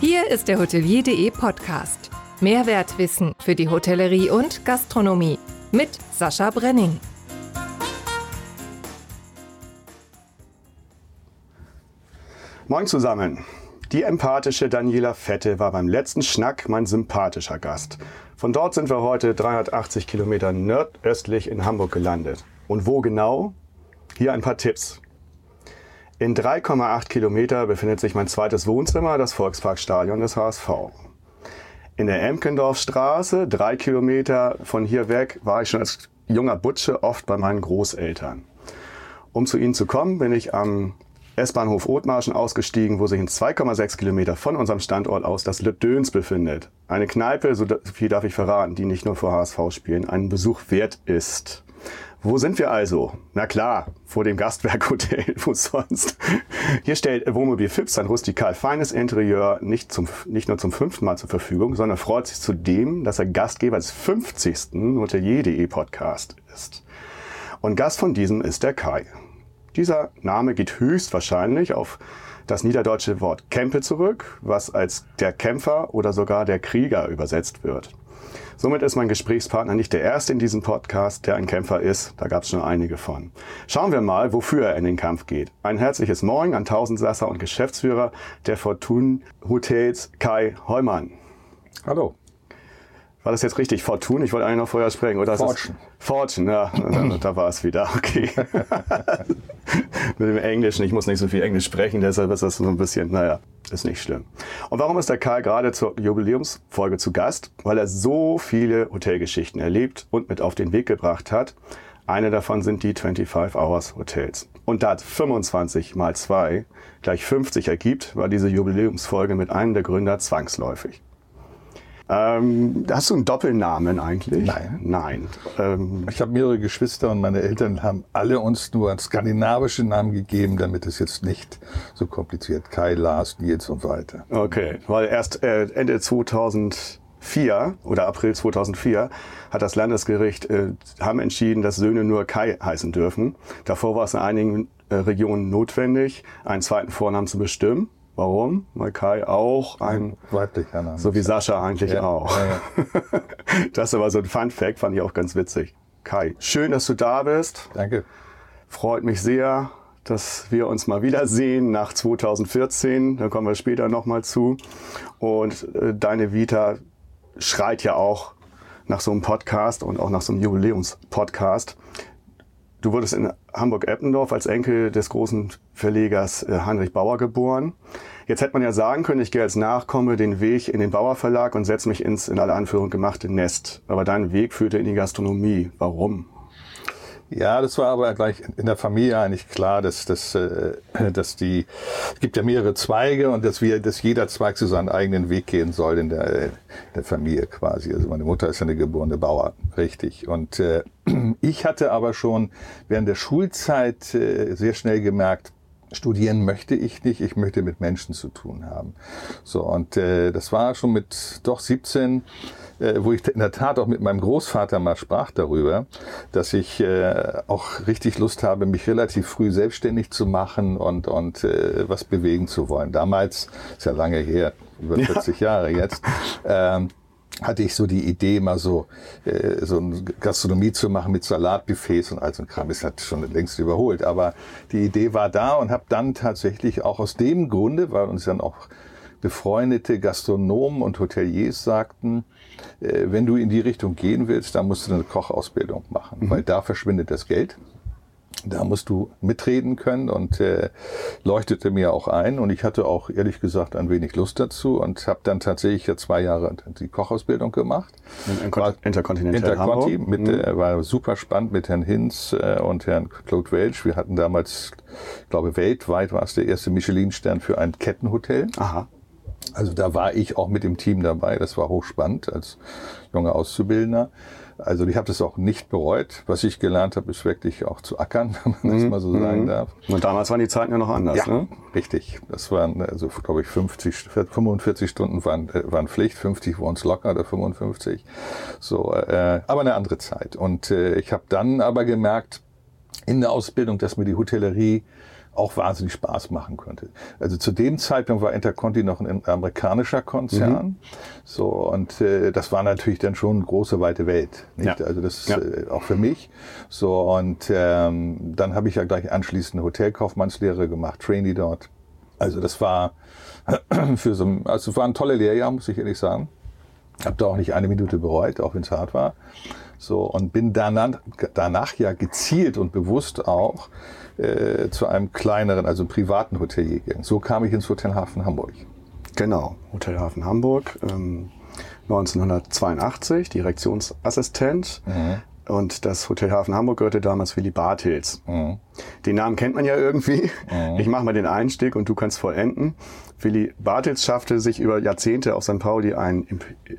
Hier ist der Hotelier.de Podcast. Mehrwertwissen für die Hotellerie und Gastronomie mit Sascha Brenning. Moin zusammen. Die empathische Daniela Fette war beim letzten Schnack mein sympathischer Gast. Von dort sind wir heute 380 Kilometer nordöstlich in Hamburg gelandet. Und wo genau? Hier ein paar Tipps. In 3,8 Kilometer befindet sich mein zweites Wohnzimmer, das Volksparkstadion des HSV. In der Emkendorfstraße, drei Kilometer von hier weg, war ich schon als junger Butsche oft bei meinen Großeltern. Um zu ihnen zu kommen, bin ich am S-Bahnhof Othmarschen ausgestiegen, wo sich in 2,6 Kilometer von unserem Standort aus das Le befindet. Eine Kneipe, so viel darf ich verraten, die nicht nur vor HSV spielen, einen Besuch wert ist. Wo sind wir also? Na klar, vor dem Gastwerkhotel, wo sonst. Hier stellt Wohnmobil Fips sein rustikal feines Interieur nicht, zum, nicht nur zum fünften Mal zur Verfügung, sondern freut sich zudem, dass er Gastgeber des 50. Hotelier.de Podcast ist. Und Gast von diesem ist der Kai. Dieser Name geht höchstwahrscheinlich auf das niederdeutsche Wort Kempe zurück, was als der Kämpfer oder sogar der Krieger übersetzt wird. Somit ist mein Gesprächspartner nicht der erste in diesem Podcast, der ein Kämpfer ist. Da gab es schon einige von. Schauen wir mal, wofür er in den Kampf geht. Ein herzliches Moin an Tausendsasser und Geschäftsführer der Fortune Hotels Kai Heumann. Hallo. War das jetzt richtig? Fortune? Ich wollte eigentlich noch vorher sprechen. Oder Fortune. Fortune, ja, da, da war es wieder. Okay. Mit dem Englischen, ich muss nicht so viel Englisch sprechen, deshalb ist das so ein bisschen, naja, ist nicht schlimm. Und warum ist der Karl gerade zur Jubiläumsfolge zu Gast? Weil er so viele Hotelgeschichten erlebt und mit auf den Weg gebracht hat. Eine davon sind die 25 Hours Hotels. Und da 25 mal 2 gleich 50 ergibt, war diese Jubiläumsfolge mit einem der Gründer zwangsläufig. Ähm, hast du einen Doppelnamen eigentlich? Nein. Nein. Ähm, ich habe mehrere Geschwister und meine Eltern haben alle uns nur skandinavische Namen gegeben, damit es jetzt nicht so kompliziert. Kai, Lars, Nils und so weiter. Okay, weil erst äh, Ende 2004 oder April 2004 hat das Landesgericht äh, haben entschieden, dass Söhne nur Kai heißen dürfen. Davor war es in einigen äh, Regionen notwendig, einen zweiten Vornamen zu bestimmen. Warum? Weil Kai auch ein weiblicher Name. So wie Sascha eigentlich Ja, auch. ja. Das ist aber so ein Fun Fact, fand ich auch ganz witzig. Kai, schön, dass du da bist. Danke. Freut mich sehr, dass wir uns mal wiedersehen nach 2014. Da kommen wir später nochmal zu. Und äh, deine Vita schreit ja auch nach so einem Podcast und auch nach so einem Jubiläumspodcast. Du wurdest in Hamburg-Eppendorf als Enkel des großen Verlegers äh, Heinrich Bauer geboren. Jetzt hätte man ja sagen können, ich gehe als Nachkomme den Weg in den Bauer Verlag und setze mich ins in aller Anführung gemachte Nest. Aber dein Weg führte in die Gastronomie. Warum? Ja, das war aber gleich in der Familie eigentlich klar, dass, dass, äh, dass die, es gibt ja mehrere Zweige und dass wir, dass jeder Zweig zu seinem eigenen Weg gehen soll in der, äh, in der Familie quasi. Also meine Mutter ist ja eine geborene Bauer, richtig. Und äh, ich hatte aber schon während der Schulzeit äh, sehr schnell gemerkt, Studieren möchte ich nicht, ich möchte mit Menschen zu tun haben. So, und äh, das war schon mit doch 17, äh, wo ich in der Tat auch mit meinem Großvater mal sprach darüber, dass ich äh, auch richtig Lust habe, mich relativ früh selbstständig zu machen und, und äh, was bewegen zu wollen. Damals, ist ja lange her, über 40 Jahre jetzt, ähm, hatte ich so die Idee, mal so, äh, so eine Gastronomie zu machen mit Salatbuffets und all so ein Kram. Ist halt schon längst überholt. Aber die Idee war da und habe dann tatsächlich auch aus dem Grunde, weil uns dann auch befreundete Gastronomen und Hoteliers sagten, äh, wenn du in die Richtung gehen willst, dann musst du eine Kochausbildung machen, weil da verschwindet das Geld. Da musst du mitreden können und äh, leuchtete mir auch ein. Und ich hatte auch ehrlich gesagt ein wenig Lust dazu und habe dann tatsächlich ja zwei Jahre die Kochausbildung gemacht. In, in Intercontinental Interconti, Hamburg? mit, Mhm. äh, war super spannend mit Herrn Hinz äh, und Herrn Claude Welch. Wir hatten damals, ich glaube weltweit war es der erste Michelin-Stern für ein Kettenhotel. Aha. Also da war ich auch mit dem Team dabei. Das war hochspannend als junger Auszubildender. Also ich habe das auch nicht bereut. Was ich gelernt habe, ist wirklich auch zu ackern, wenn man das mal so sagen darf. Und damals waren die Zeiten ja noch anders, Ja, ne? richtig. Das waren, also glaube ich, 50, 45 Stunden waren, äh, waren Pflicht, 50 waren es locker oder 55. So, äh, aber eine andere Zeit. Und äh, ich habe dann aber gemerkt, in der Ausbildung, dass mir die Hotellerie auch wahnsinnig Spaß machen könnte. Also zu dem Zeitpunkt war Interconti noch ein amerikanischer Konzern. Mhm. So, und äh, das war natürlich dann schon eine große, weite Welt. Ja. Also das ja. äh, auch für mich. So, und ähm, dann habe ich ja gleich anschließend eine Hotelkaufmannslehre gemacht, Trainee dort. Also das war für so also es war ein tolle Lehrjahr, muss ich ehrlich sagen. Habe da auch nicht eine Minute bereut, auch wenn es hart war. So, und bin danach, danach ja gezielt und bewusst auch äh, zu einem kleineren, also privaten Hotelier gegangen. So kam ich ins Hotel Hafen Hamburg. Genau, Hotel Hafen Hamburg, ähm, 1982, Direktionsassistent. Mhm. Und das Hotel Hafen Hamburg gehörte damals Willy Bartels. Mhm. Den Namen kennt man ja irgendwie. Mhm. Ich mache mal den Einstieg und du kannst vollenden. Willy Bartels schaffte sich über Jahrzehnte auf St. Pauli ein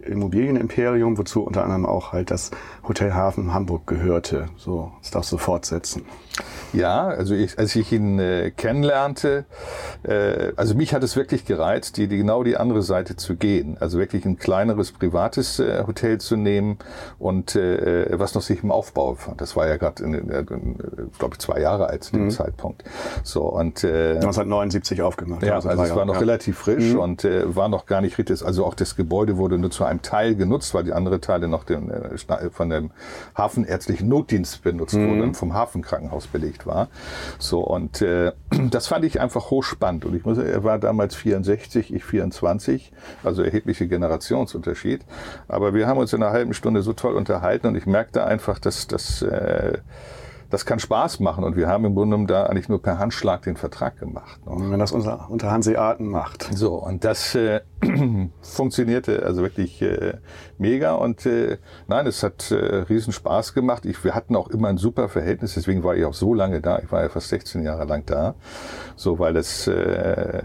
Immobilienimperium, wozu unter anderem auch halt das Hotel Hafen Hamburg gehörte. So, das darfst du fortsetzen. Ja, also ich, als ich ihn äh, kennenlernte, äh, also mich hat es wirklich gereizt, die, die genau die andere Seite zu gehen. Also wirklich ein kleineres privates äh, Hotel zu nehmen und äh, was noch sich im Aufbau befand. Das war ja gerade, äh, glaube ich, zwei Jahre alt zu dem mhm. Zeitpunkt. So und äh, 1979 aufgemacht. Ja, also, also es war noch ja. relativ frisch mhm. und äh, war noch gar nicht richtig. Also auch das Gebäude wurde nur zu einem Teil genutzt, weil die andere Teile noch den, äh, von dem Hafenärztlichen Notdienst benutzt mhm. wurden, vom Hafenkrankenhaus belegt Projekt war. So, und äh, das fand ich einfach hochspannend. Und ich muss, er war damals 64, ich 24, also erheblicher Generationsunterschied. Aber wir haben uns in einer halben Stunde so toll unterhalten und ich merkte einfach, dass das äh, das kann Spaß machen und wir haben im Grunde genommen da eigentlich nur per Handschlag den Vertrag gemacht. Noch. Wenn das unser, unter Hanseaten macht. So, und das äh, funktionierte also wirklich äh, mega und äh, nein, es hat äh, riesen Spaß gemacht. Ich, wir hatten auch immer ein super Verhältnis, deswegen war ich auch so lange da. Ich war ja fast 16 Jahre lang da, so weil es äh,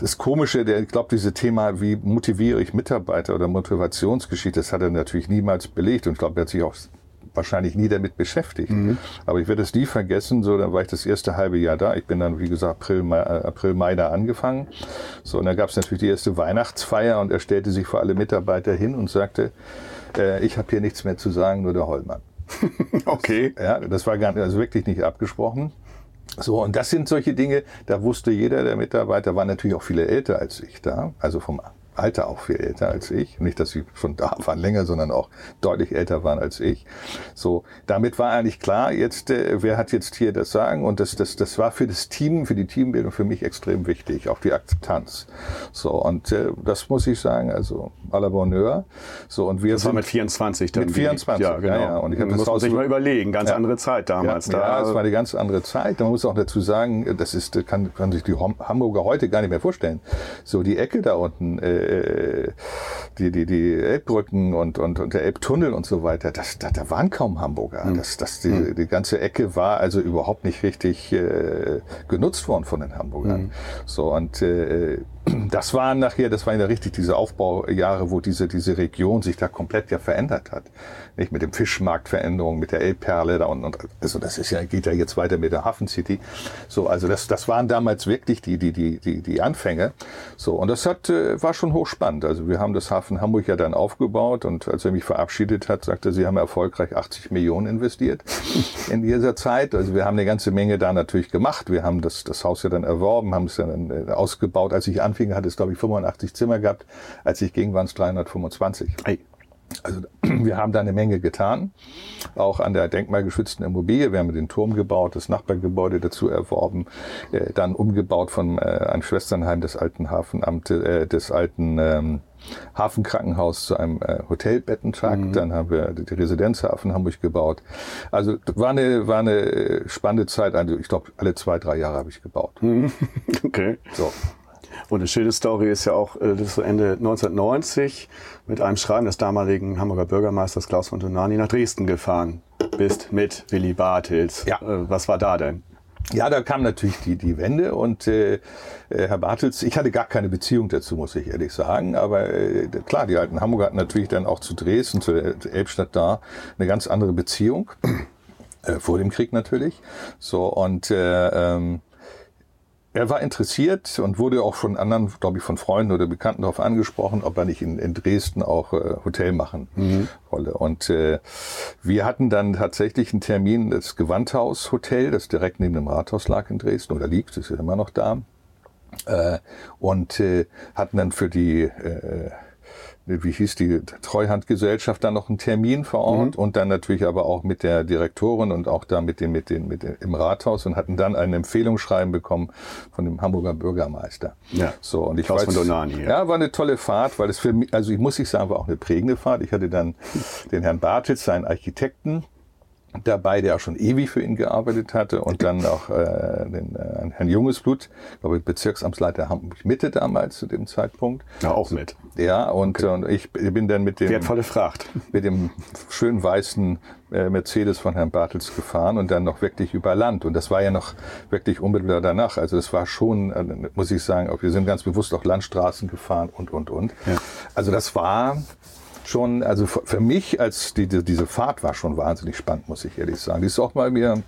das Komische, der, ich glaube, dieses Thema, wie motiviere ich Mitarbeiter oder Motivationsgeschichte, das hat er natürlich niemals belegt und ich glaube, er hat sich auch wahrscheinlich nie damit beschäftigt. Mhm. Aber ich werde es nie vergessen, so, dann war ich das erste halbe Jahr da. Ich bin dann, wie gesagt, April, Mai, äh, April, Mai da angefangen. So, und dann gab es natürlich die erste Weihnachtsfeier und er stellte sich vor alle Mitarbeiter hin und sagte, äh, ich habe hier nichts mehr zu sagen, nur der Hollmann. okay. Das, ja, das war gar nicht, also wirklich nicht abgesprochen. So, und das sind solche Dinge, da wusste jeder der Mitarbeiter, waren natürlich auch viele älter als ich da, also vom Alter auch viel älter als ich. Nicht, dass sie schon da waren länger, sondern auch deutlich älter waren als ich. So, damit war eigentlich klar, jetzt, äh, wer hat jetzt hier das Sagen? Und das, das, das war für das Team, für die Teambildung für mich extrem wichtig, auch die Akzeptanz. So, und äh, das muss ich sagen, also à la Bonheur. So, und wir das sind war mit 24 dann. Mit 24, ja, genau. Ja, ja. Und ich habe das muss man sich mal überlegen, ganz ja. andere Zeit damals. Ja, da. ja, es war eine ganz andere Zeit. Man muss auch dazu sagen, das ist, kann, kann sich die Hamburger heute gar nicht mehr vorstellen. So, die Ecke da unten, äh, äh, die, die, die Elbbrücken und, und, und der Elbtunnel und so weiter, das, da, da waren kaum Hamburger. Mhm. Das, das, die, mhm. die ganze Ecke war also überhaupt nicht richtig äh, genutzt worden von den Hamburgern. Mhm. So, und äh, das waren nachher, das waren ja richtig diese Aufbaujahre, wo diese, diese Region sich da komplett ja verändert hat. Nicht mit dem Fischmarktveränderung, mit der Elbperle da und, und also das ist ja, geht ja jetzt weiter mit der Hafen City. So, also das, das waren damals wirklich die, die, die, die, die Anfänge. So, und das hat, äh, war schon hochspannend. Also wir haben das Hafen Hamburg ja dann aufgebaut und als er mich verabschiedet hat, sagte er, sie haben erfolgreich 80 Millionen investiert in dieser Zeit. Also wir haben eine ganze Menge da natürlich gemacht. Wir haben das, das Haus ja dann erworben, haben es ja dann äh, ausgebaut. Als ich anfing, hat es, glaube ich, 85 Zimmer gehabt. Als ich ging, waren es 325. Hey. Also wir haben da eine Menge getan, auch an der denkmalgeschützten Immobilie. Wir haben den Turm gebaut, das Nachbargebäude dazu erworben, äh, dann umgebaut von äh, einem Schwesternheim des alten Hafenamtes, äh, des alten ähm, Hafenkrankenhaus zu einem äh, Hotelbettentrakt. Mhm. Dann haben wir die Residenzhafen Hamburg gebaut. Also war eine, war eine spannende Zeit. Also ich glaube, alle zwei, drei Jahre habe ich gebaut. Mhm. Okay. So. Und eine schöne Story ist ja auch, äh, das ist Ende 1990 mit einem Schreiben des damaligen Hamburger Bürgermeisters Klaus von Donani nach Dresden gefahren bist mit Willy Bartels. Ja. Äh, was war da denn? Ja, da kam natürlich die, die Wende und äh, äh, Herr Bartels, ich hatte gar keine Beziehung dazu, muss ich ehrlich sagen, aber äh, klar, die alten Hamburger hatten natürlich dann auch zu Dresden, zu Elbstadt da eine ganz andere Beziehung, äh, vor dem Krieg natürlich. So und äh, ähm, er war interessiert und wurde auch von anderen, glaube ich, von Freunden oder Bekannten darauf angesprochen, ob er nicht in, in Dresden auch äh, Hotel machen mhm. wolle. Und äh, wir hatten dann tatsächlich einen Termin, das Gewandhaus Hotel, das direkt neben dem Rathaus lag in Dresden oder liegt, ist ja immer noch da. Äh, und äh, hatten dann für die äh, wie hieß die Treuhandgesellschaft, dann noch einen Termin vor Ort mhm. und dann natürlich aber auch mit der Direktorin und auch da mit dem, mit den, mit dem, im Rathaus und hatten dann ein Empfehlungsschreiben bekommen von dem Hamburger Bürgermeister. Ja. So, und ich Klaus weiß, von Donani, ja. ja, war eine tolle Fahrt, weil es für mich, also ich muss ich sagen, war auch eine prägende Fahrt. Ich hatte dann den Herrn Bartels, seinen Architekten, dabei, der auch schon ewig für ihn gearbeitet hatte und dann auch äh, den äh, Herrn Jungesblut, glaube ich, Bezirksamtsleiter Hamburg Mitte damals zu dem Zeitpunkt. Ja, auch mit. Ja, und, okay. und ich bin dann mit dem wertvolle Fracht mit dem schönen weißen äh, Mercedes von Herrn Bartels gefahren und dann noch wirklich über Land und das war ja noch wirklich unmittelbar danach. Also das war schon, äh, muss ich sagen, auch wir sind ganz bewusst auch Landstraßen gefahren und und und. Ja. Also das war schon, also für mich als die, diese Fahrt war schon wahnsinnig spannend, muss ich ehrlich sagen. Die ist auch mal mir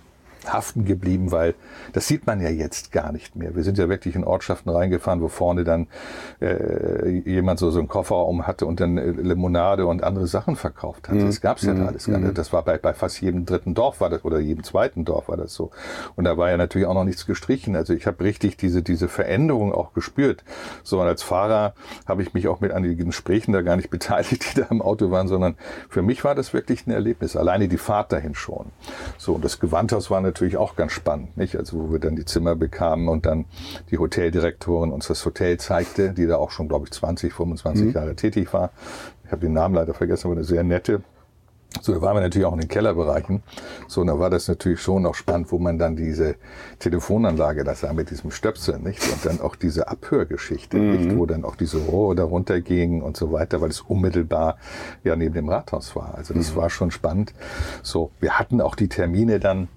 haften geblieben, weil das sieht man ja jetzt gar nicht mehr. Wir sind ja wirklich in Ortschaften reingefahren, wo vorne dann äh, jemand so, so einen Kofferraum hatte und dann äh, Limonade und andere Sachen verkauft hat. Mhm. Das gab's ja da mhm. alles gar nicht. Mhm. Das war bei, bei fast jedem dritten Dorf war das oder jedem zweiten Dorf war das so. Und da war ja natürlich auch noch nichts gestrichen. Also ich habe richtig diese, diese Veränderung auch gespürt. So und als Fahrer habe ich mich auch mit einigen Gesprächen da gar nicht beteiligt, die da im Auto waren, sondern für mich war das wirklich ein Erlebnis. Alleine die Fahrt dahin schon. So und das Gewandhaus war eine natürlich auch ganz spannend, nicht? Also wo wir dann die Zimmer bekamen und dann die Hoteldirektorin uns das Hotel zeigte, die da auch schon, glaube ich, 20, 25 mhm. Jahre tätig war. Ich habe den Namen leider vergessen, aber eine sehr nette. So, da waren wir natürlich auch in den Kellerbereichen. So, und da war das natürlich schon noch spannend, wo man dann diese Telefonanlage das sah mit diesem Stöpsel, nicht? Und dann auch diese Abhörgeschichte, mhm. nicht? Wo dann auch diese Rohre darunter gingen und so weiter, weil es unmittelbar ja neben dem Rathaus war. Also das mhm. war schon spannend. So, wir hatten auch die Termine dann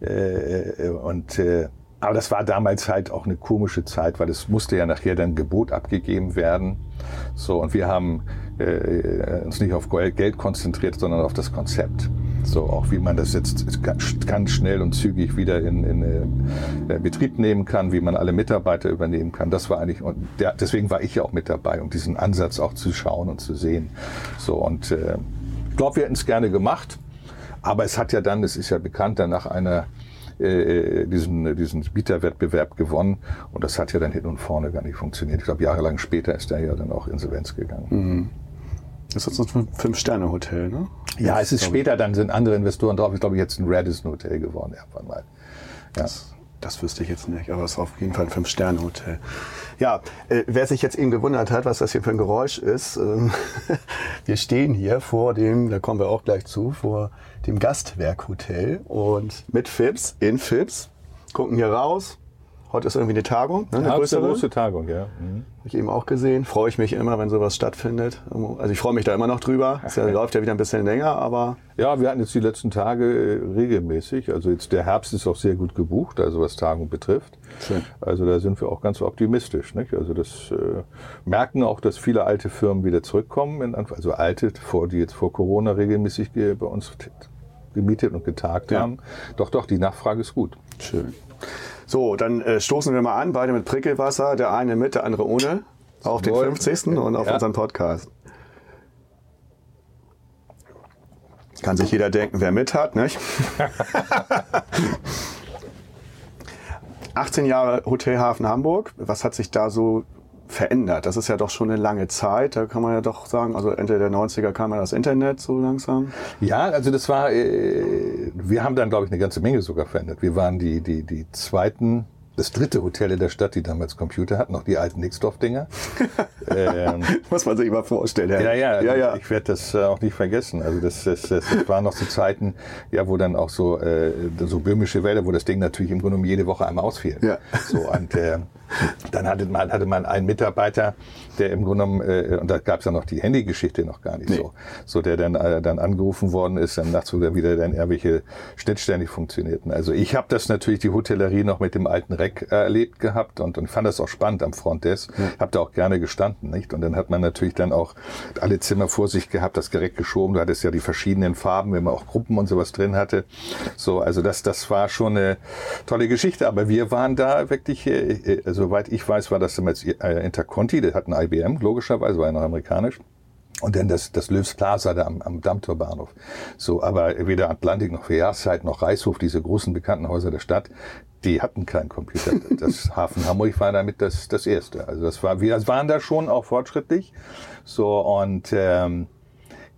äh, und äh, aber das war damals halt auch eine komische Zeit, weil es musste ja nachher dann Gebot abgegeben werden. So, und wir haben äh, uns nicht auf Geld konzentriert, sondern auf das Konzept. So, auch wie man das jetzt ganz schnell und zügig wieder in, in äh, Betrieb nehmen kann, wie man alle Mitarbeiter übernehmen kann. Das war eigentlich, und der, deswegen war ich ja auch mit dabei, um diesen Ansatz auch zu schauen und zu sehen. So, und äh, ich glaube, wir hätten es gerne gemacht. Aber es hat ja dann, es ist ja bekannt, dann nach einer äh, diesen, diesen Bieterwettbewerb gewonnen. Und das hat ja dann hinten und vorne gar nicht funktioniert. Ich glaube, jahrelang später ist er ja dann auch Insolvenz gegangen. Mhm. Das ist jetzt ein Fünf-Sterne-Hotel, ne? Ja, es ist später, dann sind andere Investoren drauf. Ich glaube, jetzt ein Radisson-Hotel geworden, irgendwann mal. Ja. Das, das wüsste ich jetzt nicht, aber es ist auf jeden Fall ein Fünf-Sterne-Hotel. Ja, äh, wer sich jetzt eben gewundert hat, was das hier für ein Geräusch ist, ähm, wir stehen hier vor dem, da kommen wir auch gleich zu, vor dem Gastwerkhotel und mit Fips, in Fips, gucken hier raus, Heute ist irgendwie eine Tagung, ne? eine ja, größere. eine große Tagung, ja. Mhm. Habe ich eben auch gesehen. Freue ich mich immer, wenn sowas stattfindet. Also ich freue mich da immer noch drüber. Es ja, läuft ja wieder ein bisschen länger, aber... Ja, wir hatten jetzt die letzten Tage äh, regelmäßig. Also jetzt der Herbst ist auch sehr gut gebucht, also was Tagung betrifft. Schön. Also da sind wir auch ganz optimistisch. Nicht? Also das äh, merken auch, dass viele alte Firmen wieder zurückkommen. Also alte, vor, die jetzt vor Corona regelmäßig bei uns gemietet und getagt ja. haben. Doch, doch, die Nachfrage ist gut. Schön. So, dann äh, stoßen wir mal an, beide mit Prickelwasser, der eine mit, der andere ohne, auf den 50. und auf ja. unseren Podcast. Kann sich jeder denken, wer mit hat, nicht? 18 Jahre Hotelhafen Hamburg. Was hat sich da so verändert. Das ist ja doch schon eine lange Zeit. Da kann man ja doch sagen, also Ende der 90er kam ja das Internet so langsam. Ja, also das war, äh, wir haben dann, glaube ich, eine ganze Menge sogar verändert. Wir waren die, die, die zweiten das dritte Hotel in der Stadt, die damals Computer hatten, noch die alten Nixdorf-Dinger. ähm, Muss man sich mal vorstellen. Ja, ja, ja, ja. ich werde das äh, auch nicht vergessen. Also das, das, das, das waren noch so Zeiten, ja, wo dann auch so, äh, so böhmische Wälder, wo das Ding natürlich im Grunde jede Woche einmal ausfiel. Ja. So, und, äh, Dann hatte man, hatte man einen Mitarbeiter, der im Grunde genommen, äh, und da gab es ja noch die Handygeschichte noch gar nicht nee. so, so der dann, äh, dann angerufen worden ist, dann nachts wieder wieder dann irgendwelche Schnittstellen nicht funktionierten. Also ich habe das natürlich, die Hotellerie noch mit dem alten Reck äh, erlebt gehabt und, und fand das auch spannend am Frontdesk. Ja. Habe da auch gerne gestanden, nicht? Und dann hat man natürlich dann auch alle Zimmer vor sich gehabt, das Gerät geschoben. Du hattest ja die verschiedenen Farben, wenn man auch Gruppen und sowas drin hatte. So, also das, das war schon eine tolle Geschichte. Aber wir waren da wirklich, äh, äh soweit ich weiß, war das damals äh, Interconti, der hat ein IBM, logischerweise, war ja noch amerikanisch. Und dann das, das Löws Plaza da am, am Dammtorbahnhof. So, aber weder Atlantik noch Jahreszeit noch Reichshof, diese großen bekannten Häuser der Stadt, die hatten keinen Computer. Das Hafen Hamburg war damit das, das erste. Also das war, wir waren da schon auch fortschrittlich. So, und ähm,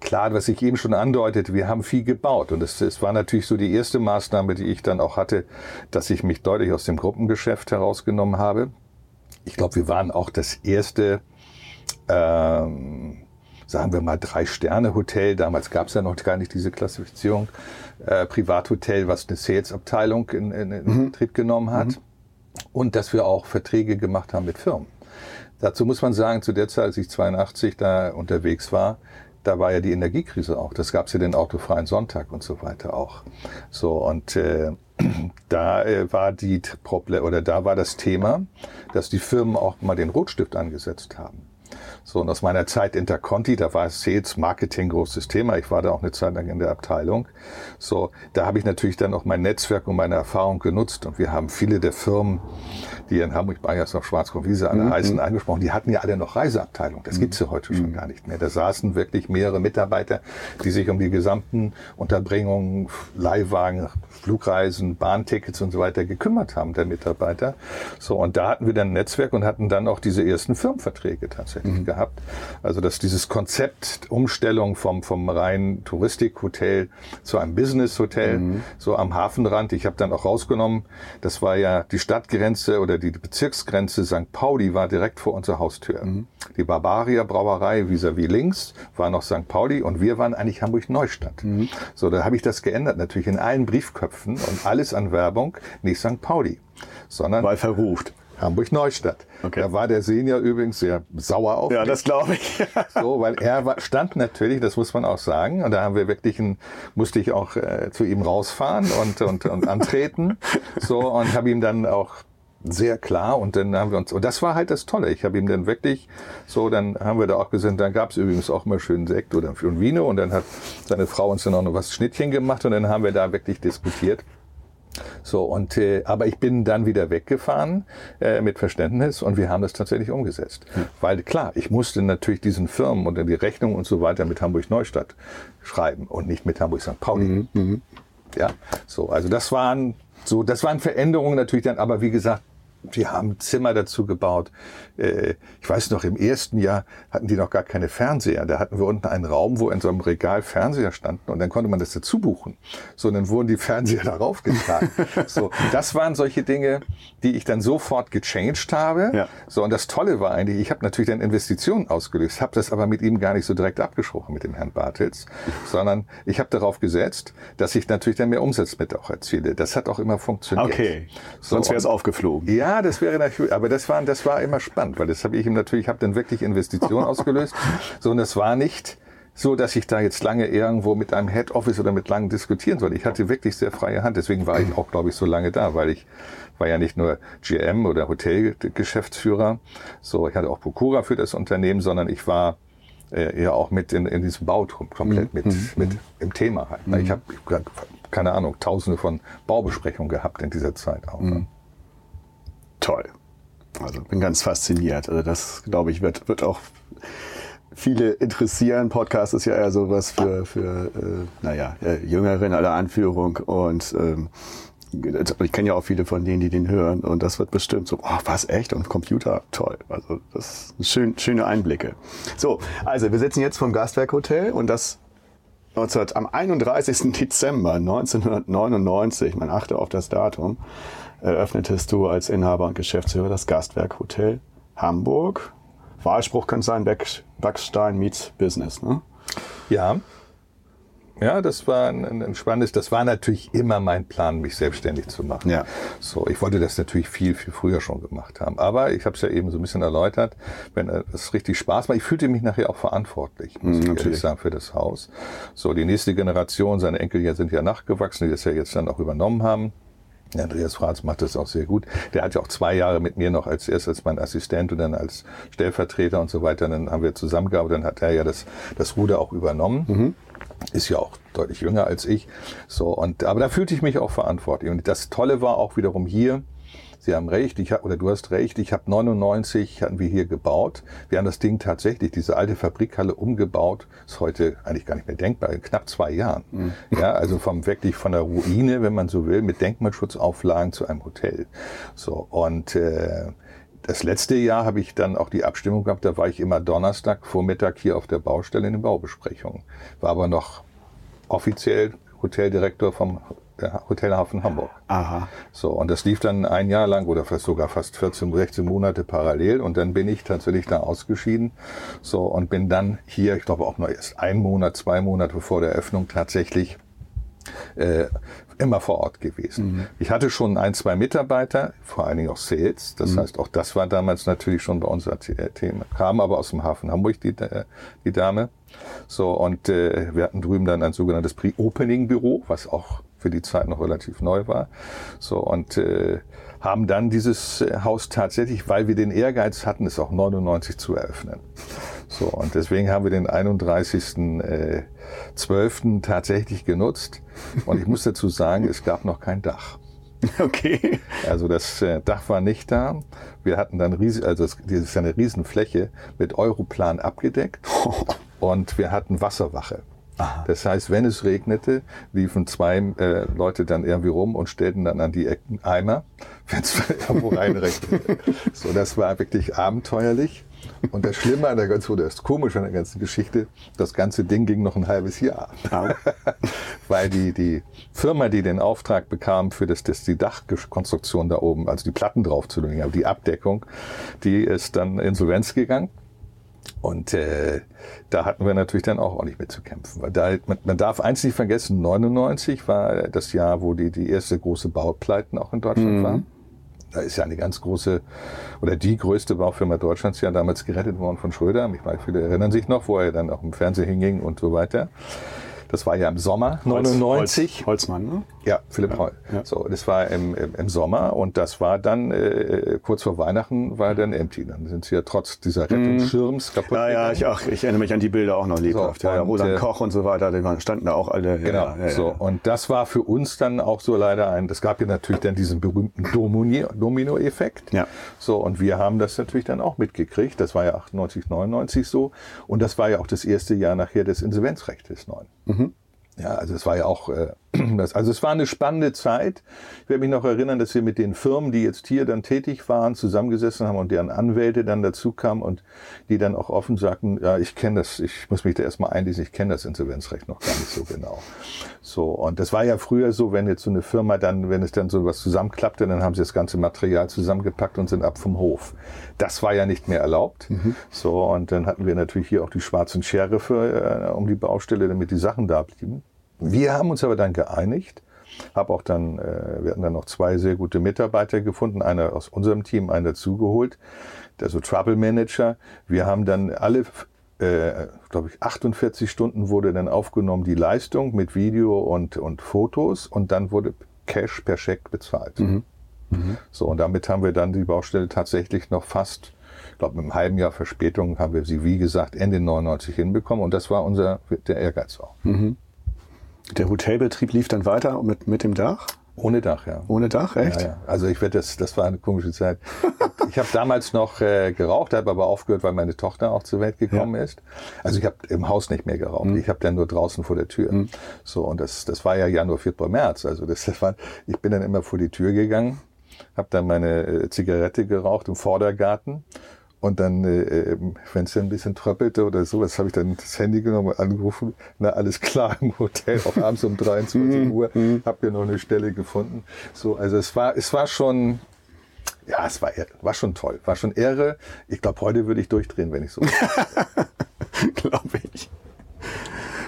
klar, was ich eben schon andeutet, wir haben viel gebaut. Und es, es war natürlich so die erste Maßnahme, die ich dann auch hatte, dass ich mich deutlich aus dem Gruppengeschäft herausgenommen habe. Ich glaube, wir waren auch das erste ähm, sagen wir mal, Drei-Sterne-Hotel, damals gab es ja noch gar nicht diese Klassifizierung, äh, Privathotel, was eine Sales-Abteilung in, in, in mhm. Betrieb genommen hat. Mhm. Und dass wir auch Verträge gemacht haben mit Firmen. Dazu muss man sagen, zu der Zeit, als ich 82 da unterwegs war, da war ja die Energiekrise auch. Das gab es ja den autofreien Sonntag und so weiter auch. So und äh, da äh, war die Problem oder da war das Thema, dass die Firmen auch mal den Rotstift angesetzt haben. So, und aus meiner Zeit Interconti, da war Sales Marketing großes Thema. Ich war da auch eine Zeit lang in der Abteilung. So, da habe ich natürlich dann auch mein Netzwerk und meine Erfahrung genutzt. Und wir haben viele der Firmen, die in Hamburg, Bayers noch Schwarzkopf-Wiese alle mhm. heißen, angesprochen, die hatten ja alle noch Reiseabteilung. Das mhm. gibt's ja heute mhm. schon gar nicht mehr. Da saßen wirklich mehrere Mitarbeiter, die sich um die gesamten Unterbringungen, Leihwagen, Flugreisen, Bahntickets und so weiter gekümmert haben, der Mitarbeiter. So, und da hatten wir dann ein Netzwerk und hatten dann auch diese ersten Firmenverträge tatsächlich mhm. gehabt gehabt. Also dass dieses Konzept Umstellung vom, vom reinen Touristikhotel zu einem Businesshotel, mhm. so am Hafenrand. Ich habe dann auch rausgenommen, das war ja die Stadtgrenze oder die Bezirksgrenze St. Pauli war direkt vor unserer Haustür. Mhm. Die Barbaria Brauerei vis-à-vis -vis links war noch St. Pauli und wir waren eigentlich Hamburg Neustadt. Mhm. So, da habe ich das geändert natürlich in allen Briefköpfen und alles an Werbung, nicht St. Pauli sondern weil verruft. Hamburg-Neustadt. Okay. Da war der Senior übrigens sehr sauer auf Ja, mich. das glaube ich. so, weil er war, stand natürlich, das muss man auch sagen, und da haben wir wirklich ein, musste ich auch äh, zu ihm rausfahren und, und, und antreten. So, und habe ihm dann auch sehr klar und dann haben wir uns, und das war halt das Tolle, ich habe ihm dann wirklich so, dann haben wir da auch gesehen, dann gab es übrigens auch mal schönen Sekt oder ein Vino und dann hat seine Frau uns dann auch noch was Schnittchen gemacht und dann haben wir da wirklich diskutiert. So, und, äh, aber ich bin dann wieder weggefahren äh, mit Verständnis und wir haben das tatsächlich umgesetzt. Mhm. Weil klar, ich musste natürlich diesen Firmen und die Rechnung und so weiter mit Hamburg Neustadt schreiben und nicht mit Hamburg St. Pauli. Mhm. mhm. Ja, so, also das waren so, das waren Veränderungen natürlich dann, aber wie gesagt, wir haben Zimmer dazu gebaut. Äh, ich weiß noch, im ersten Jahr hatten die noch gar keine Fernseher. Da hatten wir unten einen Raum, wo in so einem Regal Fernseher standen und dann konnte man das dazu buchen. So, und dann wurden die Fernseher darauf getragen. so, das waren solche Dinge, die ich dann sofort gechanged habe. Ja. So, und das Tolle war eigentlich, ich habe natürlich dann Investitionen ausgelöst, habe das aber mit ihm gar nicht so direkt abgesprochen mit dem Herrn Bartels, sondern ich habe darauf gesetzt, dass ich natürlich dann mehr Umsatz mit auch erziele. Das hat auch immer funktioniert. Okay, so, sonst wäre es aufgeflogen. Ja, ja, das wäre natürlich, aber das war, das war immer spannend, weil das habe ich ihm natürlich, ich habe dann wirklich Investitionen ausgelöst. So, und das war nicht so, dass ich da jetzt lange irgendwo mit einem Head Office oder mit langen diskutieren soll. Ich hatte wirklich sehr freie Hand. Deswegen war ich auch, glaube ich, so lange da, weil ich war ja nicht nur GM oder Hotelgeschäftsführer. So, ich hatte auch Prokura für das Unternehmen, sondern ich war äh, ja auch mit in, in diesem Bau komplett mit, mhm. mit im Thema halt. Mhm. Ich habe keine Ahnung, tausende von Baubesprechungen gehabt in dieser Zeit auch. Mhm toll. Also bin ganz fasziniert. Also das, glaube ich, wird, wird auch viele interessieren. Podcast ist ja eher sowas für, für äh, naja, äh, Jüngeren aller Anführung. Und ähm, ich kenne ja auch viele von denen, die den hören. Und das wird bestimmt so, oh, was echt? Und Computer, toll. Also das sind schön, schöne Einblicke. So, also wir sitzen jetzt vom Gastwerkhotel und das 19, am 31. Dezember 1999, man achte auf das Datum, eröffnetest du als Inhaber und Geschäftsführer das Gastwerk Hotel Hamburg. Wahlspruch könnte sein, Backstein meets Business, ne? Ja. Ja, das war ein, ein spannendes, das war natürlich immer mein Plan, mich selbstständig zu machen. Ja. So, ich wollte das natürlich viel, viel früher schon gemacht haben. Aber ich habe es ja eben so ein bisschen erläutert, wenn es richtig Spaß macht, ich fühlte mich nachher auch verantwortlich, muss Mhm, ich natürlich. ehrlich sagen, für das Haus. So, die nächste Generation, seine Enkel ja sind ja nachgewachsen, die das ja jetzt dann auch übernommen haben. Andreas Franz macht das auch sehr gut. Der hat ja auch zwei Jahre mit mir noch als erst als mein Assistent und dann als Stellvertreter und so weiter. Dann haben wir zusammengearbeitet. Dann hat er ja das, das Ruder auch übernommen. Ist ja auch deutlich jünger als ich. So und aber da fühlte ich mich auch verantwortlich. Und das Tolle war auch wiederum hier. Sie haben recht, ich hab, oder du hast recht, ich habe 99 hatten wir hier gebaut. Wir haben das Ding tatsächlich, diese alte Fabrikhalle umgebaut. Ist heute eigentlich gar nicht mehr denkbar, in knapp zwei Jahren. Ja, also vom wirklich von der Ruine, wenn man so will, mit Denkmalschutzauflagen zu einem Hotel. So und äh, das letzte Jahr habe ich dann auch die Abstimmung gehabt, da war ich immer Donnerstag Vormittag hier auf der Baustelle in den Baubesprechungen. War aber noch offiziell Hoteldirektor vom äh, Hotelhafen Hamburg. Aha. So, und das lief dann ein Jahr lang oder fast sogar fast 14, 16 Monate parallel und dann bin ich tatsächlich da ausgeschieden. So, und bin dann hier, ich glaube auch nur erst ein Monat, zwei Monate vor der Eröffnung tatsächlich äh, immer vor Ort gewesen. Ich hatte schon ein, zwei Mitarbeiter, vor allen Dingen auch Sales. Das heißt, auch das war damals natürlich schon bei uns als äh, Thema. Kam aber aus dem Hafen Hamburg, die, äh, die Dame. So, und äh, wir hatten drüben dann ein sogenanntes Pre-Opening-Büro, was auch für die Zeit noch relativ neu war. So, und äh, haben dann dieses äh, Haus tatsächlich, weil wir den Ehrgeiz hatten, es auch 99 zu eröffnen. So, und deswegen haben wir den 31.12. Äh, 12. tatsächlich genutzt. Und ich muss dazu sagen, es gab noch kein Dach. Okay. Also das äh, Dach war nicht da. Wir hatten dann riesig, also es, das ist eine Riesenfläche mit Europlan abgedeckt und wir hatten Wasserwache. Das heißt, wenn es regnete, liefen zwei äh, Leute dann irgendwie rum und stellten dann an die Ecken Eimer, wenn es irgendwo reinregnete. So, das war wirklich abenteuerlich. Und das Schlimme an der ganzen, oder das Komische an der ganzen Geschichte, das ganze Ding ging noch ein halbes Jahr. Weil die, die Firma, die den Auftrag bekam für das, das, die Dachkonstruktion da oben, also die Platten draufzulegen, aber die Abdeckung, die ist dann insolvenz gegangen. Und äh, da hatten wir natürlich dann auch ordentlich mit zu kämpfen. Weil da, man, man darf eins nicht vergessen, 99 war das Jahr, wo die, die erste große Baupleiten auch in Deutschland waren. Da ist ja eine ganz große oder die größte Baufirma Deutschlands ja damals gerettet worden von Schröder. Ich meine, viele erinnern sich noch, wo er dann auch im Fernsehen hinging und so weiter. Das war ja im Sommer 99. Holz, Holzmann, ne? Ja, Philipp Heul. ja. So, das war im, im, im Sommer und das war dann äh, kurz vor Weihnachten war dann empty. Dann sind sie ja trotz dieser Rettungsschirms kaputt. Mhm. Ja, ja, gegangen. ich, auch, ich erinnere mich an die Bilder auch noch lebhaft. So, ja, ja, und, Roland äh, Koch und so weiter, die waren, standen da auch alle. Ja, Genau, ja, ja, so. ja. Und das war für uns dann auch so leider ein, es gab ja natürlich dann diesen berühmten Domino-Effekt. Ja. So, und wir haben das natürlich dann auch mitgekriegt. Das war ja 98, 99 so. Und das war ja auch das erste Jahr nachher des Insolvenzrechts neu. Ja, also es war ja auch, äh, das, also es war eine spannende Zeit. Ich werde mich noch erinnern, dass wir mit den Firmen, die jetzt hier dann tätig waren, zusammengesessen haben und deren Anwälte dann dazu kamen und die dann auch offen sagten, ja, ich kenne das, ich muss mich da erstmal einlesen, ich kenne das Insolvenzrecht noch gar nicht so genau. So, und das war ja früher so, wenn jetzt so eine Firma dann, wenn es dann so was zusammenklappte, dann haben sie das ganze Material zusammengepackt und sind ab vom Hof. Das war ja nicht mehr erlaubt. So, und dann hatten wir natürlich hier auch die schwarzen Scheriffe äh, um die Baustelle, damit die Sachen da blieben. Wir haben uns aber dann geeinigt, habe auch dann, äh, wir hatten dann noch zwei sehr gute Mitarbeiter gefunden, einer aus unserem Team, einen dazugeholt, der so Trouble Manager. Wir haben dann alle, äh, glaube ich, 48 Stunden wurde dann aufgenommen die Leistung mit Video und, und Fotos und dann wurde Cash per Scheck bezahlt. So, und damit haben wir dann die Baustelle tatsächlich noch fast, ich glaube, mit einem halben Jahr Verspätung haben wir sie, wie gesagt, Ende 99 hinbekommen. Und das war unser, der Ehrgeiz auch. Der Hotelbetrieb lief dann weiter mit, mit dem Dach? Ohne Dach, ja. Ohne Dach, echt? Ja, ja. Also ich werde das, das war eine komische Zeit. Ich habe damals noch äh, geraucht, habe aber aufgehört, weil meine Tochter auch zur Welt gekommen ist. Also ich habe im Haus nicht mehr geraucht. Ich habe dann nur draußen vor der Tür. So und das, das war ja Januar, Februar, März. Also das, das war, ich bin dann immer vor die Tür gegangen, habe dann meine äh, Zigarette geraucht im Vordergarten. Und dann, äh, wenn es dann ein bisschen tröppelte oder sowas, habe ich dann das Handy genommen und angerufen, na alles klar im Hotel, auch abends um 23 Uhr, habe hier noch eine Stelle gefunden. So, also es war, es war schon, ja, es war, war schon toll, war schon Ehre. Ich glaube, heute würde ich durchdrehen, wenn ich so. Glaube ich.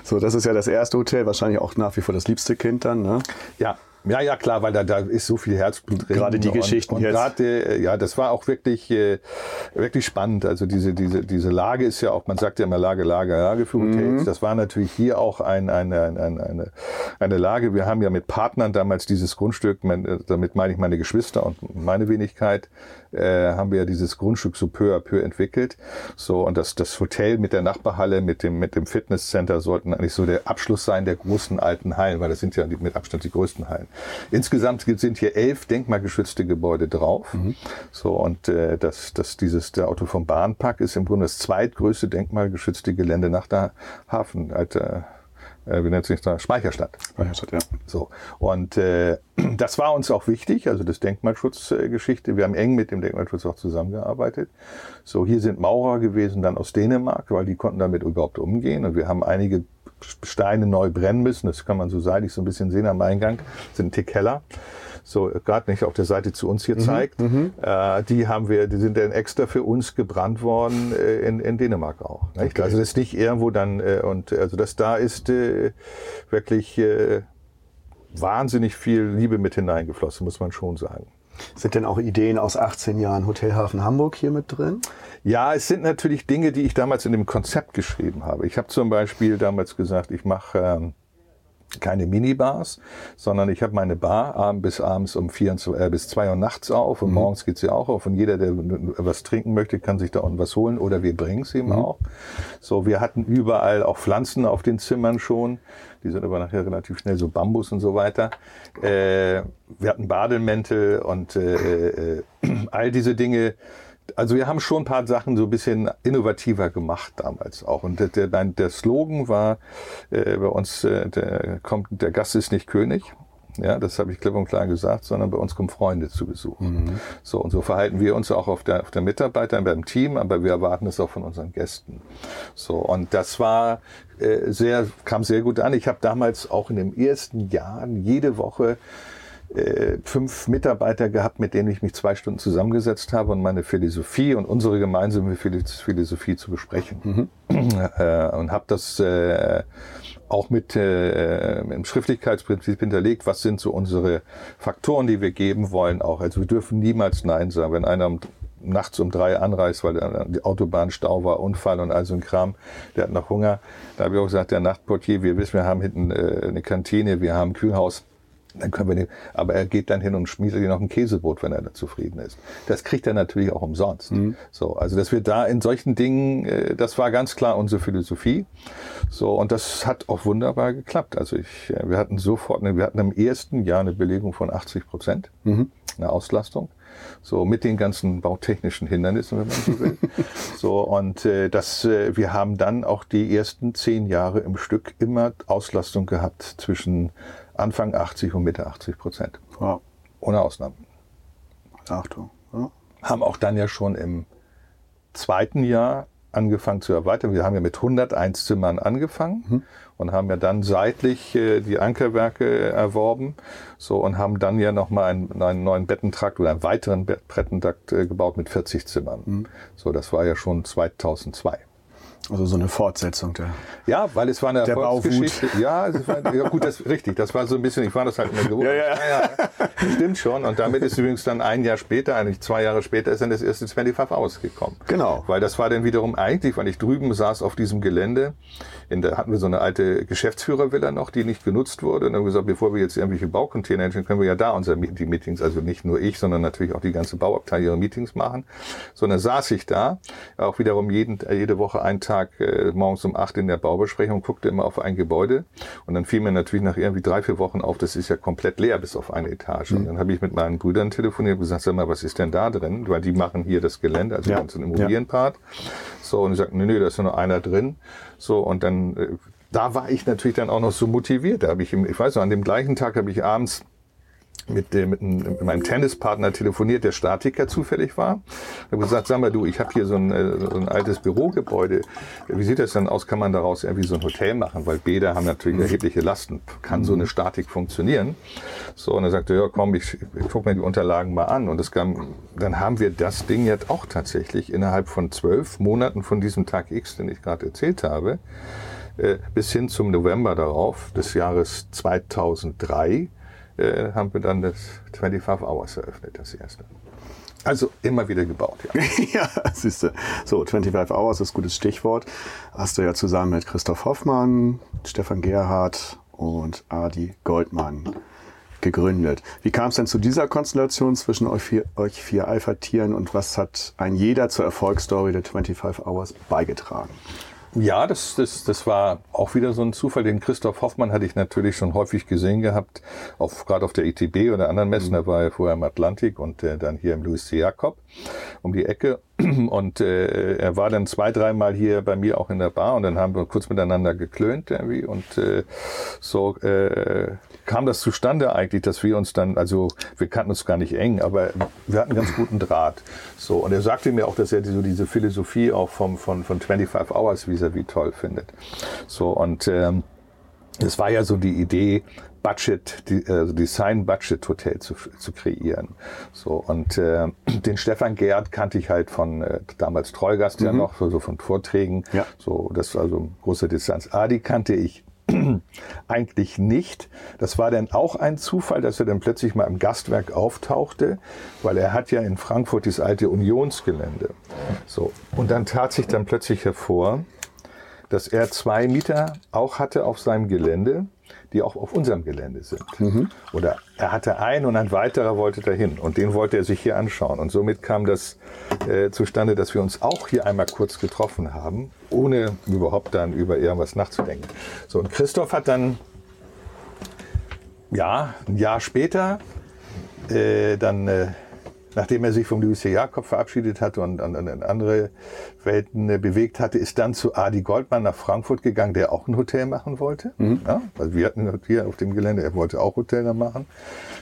So, das ist ja das erste Hotel, wahrscheinlich auch nach wie vor das liebste Kind dann, ne? Ja, ja, ja, klar, weil da, da ist so viel Herzblut drin. Gerade die Geschichten und, und jetzt. Gerade, äh, ja, das war auch wirklich, äh, wirklich spannend. Also diese, diese, diese Lage ist ja auch, man sagt ja immer Lage, Lage, Lage für Hotels. Mhm. Das war natürlich hier auch ein, eine, eine, eine, eine Lage. Wir haben ja mit Partnern damals dieses Grundstück, mein, damit meine ich meine Geschwister und meine Wenigkeit, äh, haben wir ja dieses Grundstück so peu à peu entwickelt. So, und das, das Hotel mit der Nachbarhalle, mit dem, mit dem Fitnesscenter sollten eigentlich so der Abschluss sein der großen alten Hallen, weil das sind ja mit Abstand die größten Hallen. Insgesamt sind hier elf denkmalgeschützte Gebäude drauf. Mhm. So, und äh, das, das, dieses, der Auto vom Bahnpark ist im Grunde das zweitgrößte denkmalgeschützte Gelände nach der Hafen, alter, äh, wie nennt sich das? Speicherstadt. Speicherstadt, ja. So. Und äh, das war uns auch wichtig, also das Denkmalschutzgeschichte. Wir haben eng mit dem Denkmalschutz auch zusammengearbeitet. So, hier sind Maurer gewesen, dann aus Dänemark, weil die konnten damit überhaupt umgehen. Und wir haben einige Steine neu brennen müssen. Das kann man so seitlich so ein bisschen sehen am Eingang. sind ein Tick heller. So, gerade nicht auf der Seite zu uns hier mhm, zeigt. Mhm, äh, die haben wir, die sind dann extra für uns gebrannt worden äh, in, in Dänemark auch. Okay. Also das ist nicht irgendwo dann, äh, und also das da ist äh, wirklich äh, wahnsinnig viel Liebe mit hineingeflossen, muss man schon sagen. Sind denn auch Ideen aus 18 Jahren Hotelhafen Hamburg hier mit drin? Ja, es sind natürlich Dinge, die ich damals in dem Konzept geschrieben habe. Ich habe zum Beispiel damals gesagt, ich mache ähm, keine Minibars, sondern ich habe meine Bar abends bis abends um vier äh, bis zwei Uhr nachts auf und mhm. morgens geht sie auch auf und jeder, der was trinken möchte, kann sich da unten was holen oder wir bringen es ihm mhm. auch. So, wir hatten überall auch Pflanzen auf den Zimmern schon, die sind aber nachher relativ schnell so Bambus und so weiter. Äh, wir hatten Badelmäntel und äh, äh, all diese Dinge also wir haben schon ein paar Sachen so ein bisschen innovativer gemacht damals auch. Und der, der, der Slogan war äh, bei uns, äh, der, kommt, der Gast ist nicht König. Ja, das habe ich klipp und klar gesagt, sondern bei uns kommen Freunde zu Besuch. Mhm. So und so verhalten wir uns auch auf der, auf der Mitarbeiter beim Team, aber wir erwarten es auch von unseren Gästen. So und das war äh, sehr, kam sehr gut an. Ich habe damals auch in den ersten Jahren jede Woche äh, fünf Mitarbeiter gehabt, mit denen ich mich zwei Stunden zusammengesetzt habe und meine Philosophie und unsere gemeinsame Philosophie zu besprechen. Mhm. Äh, und habe das äh, auch mit äh, im Schriftlichkeitsprinzip hinterlegt, was sind so unsere Faktoren, die wir geben wollen auch. Also wir dürfen niemals Nein sagen. Wenn einer nachts um drei anreist, weil die Autobahn Stau war, Unfall und all so ein Kram, der hat noch Hunger. Da habe ich auch gesagt, der Nachtportier, wir wissen, wir haben hinten äh, eine Kantine, wir haben ein Kühlhaus dann können wir den, aber er geht dann hin und schmiedet dir noch ein Käsebrot, wenn er da zufrieden ist. Das kriegt er natürlich auch umsonst. Mhm. So, also dass wir da in solchen Dingen, äh, das war ganz klar unsere Philosophie. So, und das hat auch wunderbar geklappt. Also ich, äh, wir hatten sofort, wir hatten im ersten Jahr eine Belegung von 80 Prozent, mhm. eine Auslastung. So mit den ganzen bautechnischen Hindernissen, wenn man so will. so und äh, das, äh, wir haben dann auch die ersten zehn Jahre im Stück immer Auslastung gehabt zwischen Anfang 80 und Mitte 80 Prozent. Wow. Ohne Ausnahmen. Achtung. Ja. Haben auch dann ja schon im zweiten Jahr angefangen zu erweitern. Wir haben ja mit 101 Zimmern angefangen mhm. und haben ja dann seitlich äh, die Ankerwerke erworben so und haben dann ja nochmal einen, einen neuen Bettentrakt oder einen weiteren Bettentrakt äh, gebaut mit 40 Zimmern. Mhm. So, das war ja schon 2002. Also so eine Fortsetzung der. Ja, weil es war eine der Erfolgsgeschichte. Ja, es war, ja, gut, das richtig. Das war so ein bisschen. Ich war das halt in der Geburt. Ja, ja. ja, ja. Stimmt schon. Und damit ist übrigens dann ein Jahr später, eigentlich zwei Jahre später, ist dann das erste 25 ausgekommen. Genau. Weil das war dann wiederum eigentlich, weil ich drüben saß auf diesem Gelände. In der hatten wir so eine alte Geschäftsführervilla noch, die nicht genutzt wurde. Und dann haben wir gesagt, bevor wir jetzt irgendwelche Baucontainer entstehen, können wir ja da unsere die Meetings, also nicht nur ich, sondern natürlich auch die ganze Bauabteilung ihre Meetings machen. So, und dann saß ich da, auch wiederum jeden, jede Woche einen Tag Tag äh, morgens um acht in der Baubesprechung, guckte immer auf ein Gebäude und dann fiel mir natürlich nach irgendwie drei, vier Wochen auf, das ist ja komplett leer bis auf eine Etage. Mhm. Und dann habe ich mit meinen Brüdern telefoniert und gesagt, sag mal, was ist denn da drin? Weil die machen hier das Gelände, also ja. den ganzen Immobilienpart. Ja. So, und ich sagte, nee, nee, da ist nur einer drin. So, und dann, äh, da war ich natürlich dann auch noch so motiviert. Da habe ich, ich weiß noch, an dem gleichen Tag habe ich abends mit, dem, mit, mit meinem Tennispartner telefoniert, der Statiker zufällig war. Ich habe gesagt, sag mal du, ich habe hier so ein, äh, so ein altes Bürogebäude. Wie sieht das denn aus? Kann man daraus irgendwie so ein Hotel machen? Weil Bäder haben natürlich mhm. erhebliche Lasten. Kann so eine Statik funktionieren? So, und er sagte, ja komm, ich, ich guck mir die Unterlagen mal an. Und das kam, dann haben wir das Ding jetzt auch tatsächlich innerhalb von zwölf Monaten von diesem Tag X, den ich gerade erzählt habe, äh, bis hin zum November darauf, des Jahres 2003, äh, haben wir dann das 25 Hours eröffnet, das erste. Also immer wieder gebaut, ja. ja, siehst du. So, 25 Hours ist ein gutes Stichwort. Hast du ja zusammen mit Christoph Hoffmann, Stefan Gerhardt und Adi Goldmann gegründet. Wie kam es denn zu dieser Konstellation zwischen euch vier, euch vier Alpha-Tieren und was hat ein jeder zur Erfolgsstory der 25 Hours beigetragen? Ja, das, das, das war auch wieder so ein Zufall. Den Christoph Hoffmann hatte ich natürlich schon häufig gesehen gehabt, auf, gerade auf der ITB oder anderen Messen. Mhm. Da war er vorher im Atlantik und äh, dann hier im Louis C. Jakob um die Ecke. Und äh, er war dann zwei, dreimal hier bei mir auch in der Bar und dann haben wir kurz miteinander geklönt irgendwie. Und äh, so äh, kam das zustande eigentlich, dass wir uns dann, also wir kannten uns gar nicht eng, aber wir hatten ganz guten Draht. So, und er sagte mir auch, dass er so diese Philosophie auch vom, von, von 25 Hours vis-à-vis toll findet. So, und ähm, es war ja so die Idee, Budget, die, also Design Budget Hotel zu, zu kreieren. So und äh, den Stefan Gerd kannte ich halt von äh, damals Treugast mhm. ja noch, so, so von Vorträgen. Ja. So das war so große Distanz. Adi kannte ich eigentlich nicht. Das war dann auch ein Zufall, dass er dann plötzlich mal im Gastwerk auftauchte, weil er hat ja in Frankfurt das alte Unionsgelände. So und dann tat sich dann plötzlich hervor, dass er zwei Mieter auch hatte auf seinem Gelände die auch auf unserem Gelände sind. Mhm. Oder er hatte einen und ein weiterer wollte dahin und den wollte er sich hier anschauen. Und somit kam das äh, zustande, dass wir uns auch hier einmal kurz getroffen haben, ohne überhaupt dann über irgendwas nachzudenken. So, und Christoph hat dann, ja, ein Jahr später, äh, dann äh, nachdem er sich vom Louis C. Jakob verabschiedet hatte und an, an andere Welten äh, bewegt hatte, ist dann zu Adi Goldmann nach Frankfurt gegangen, der auch ein Hotel machen wollte. Mhm. Ja, also wir hatten hier auf dem Gelände, er wollte auch Hotel da machen.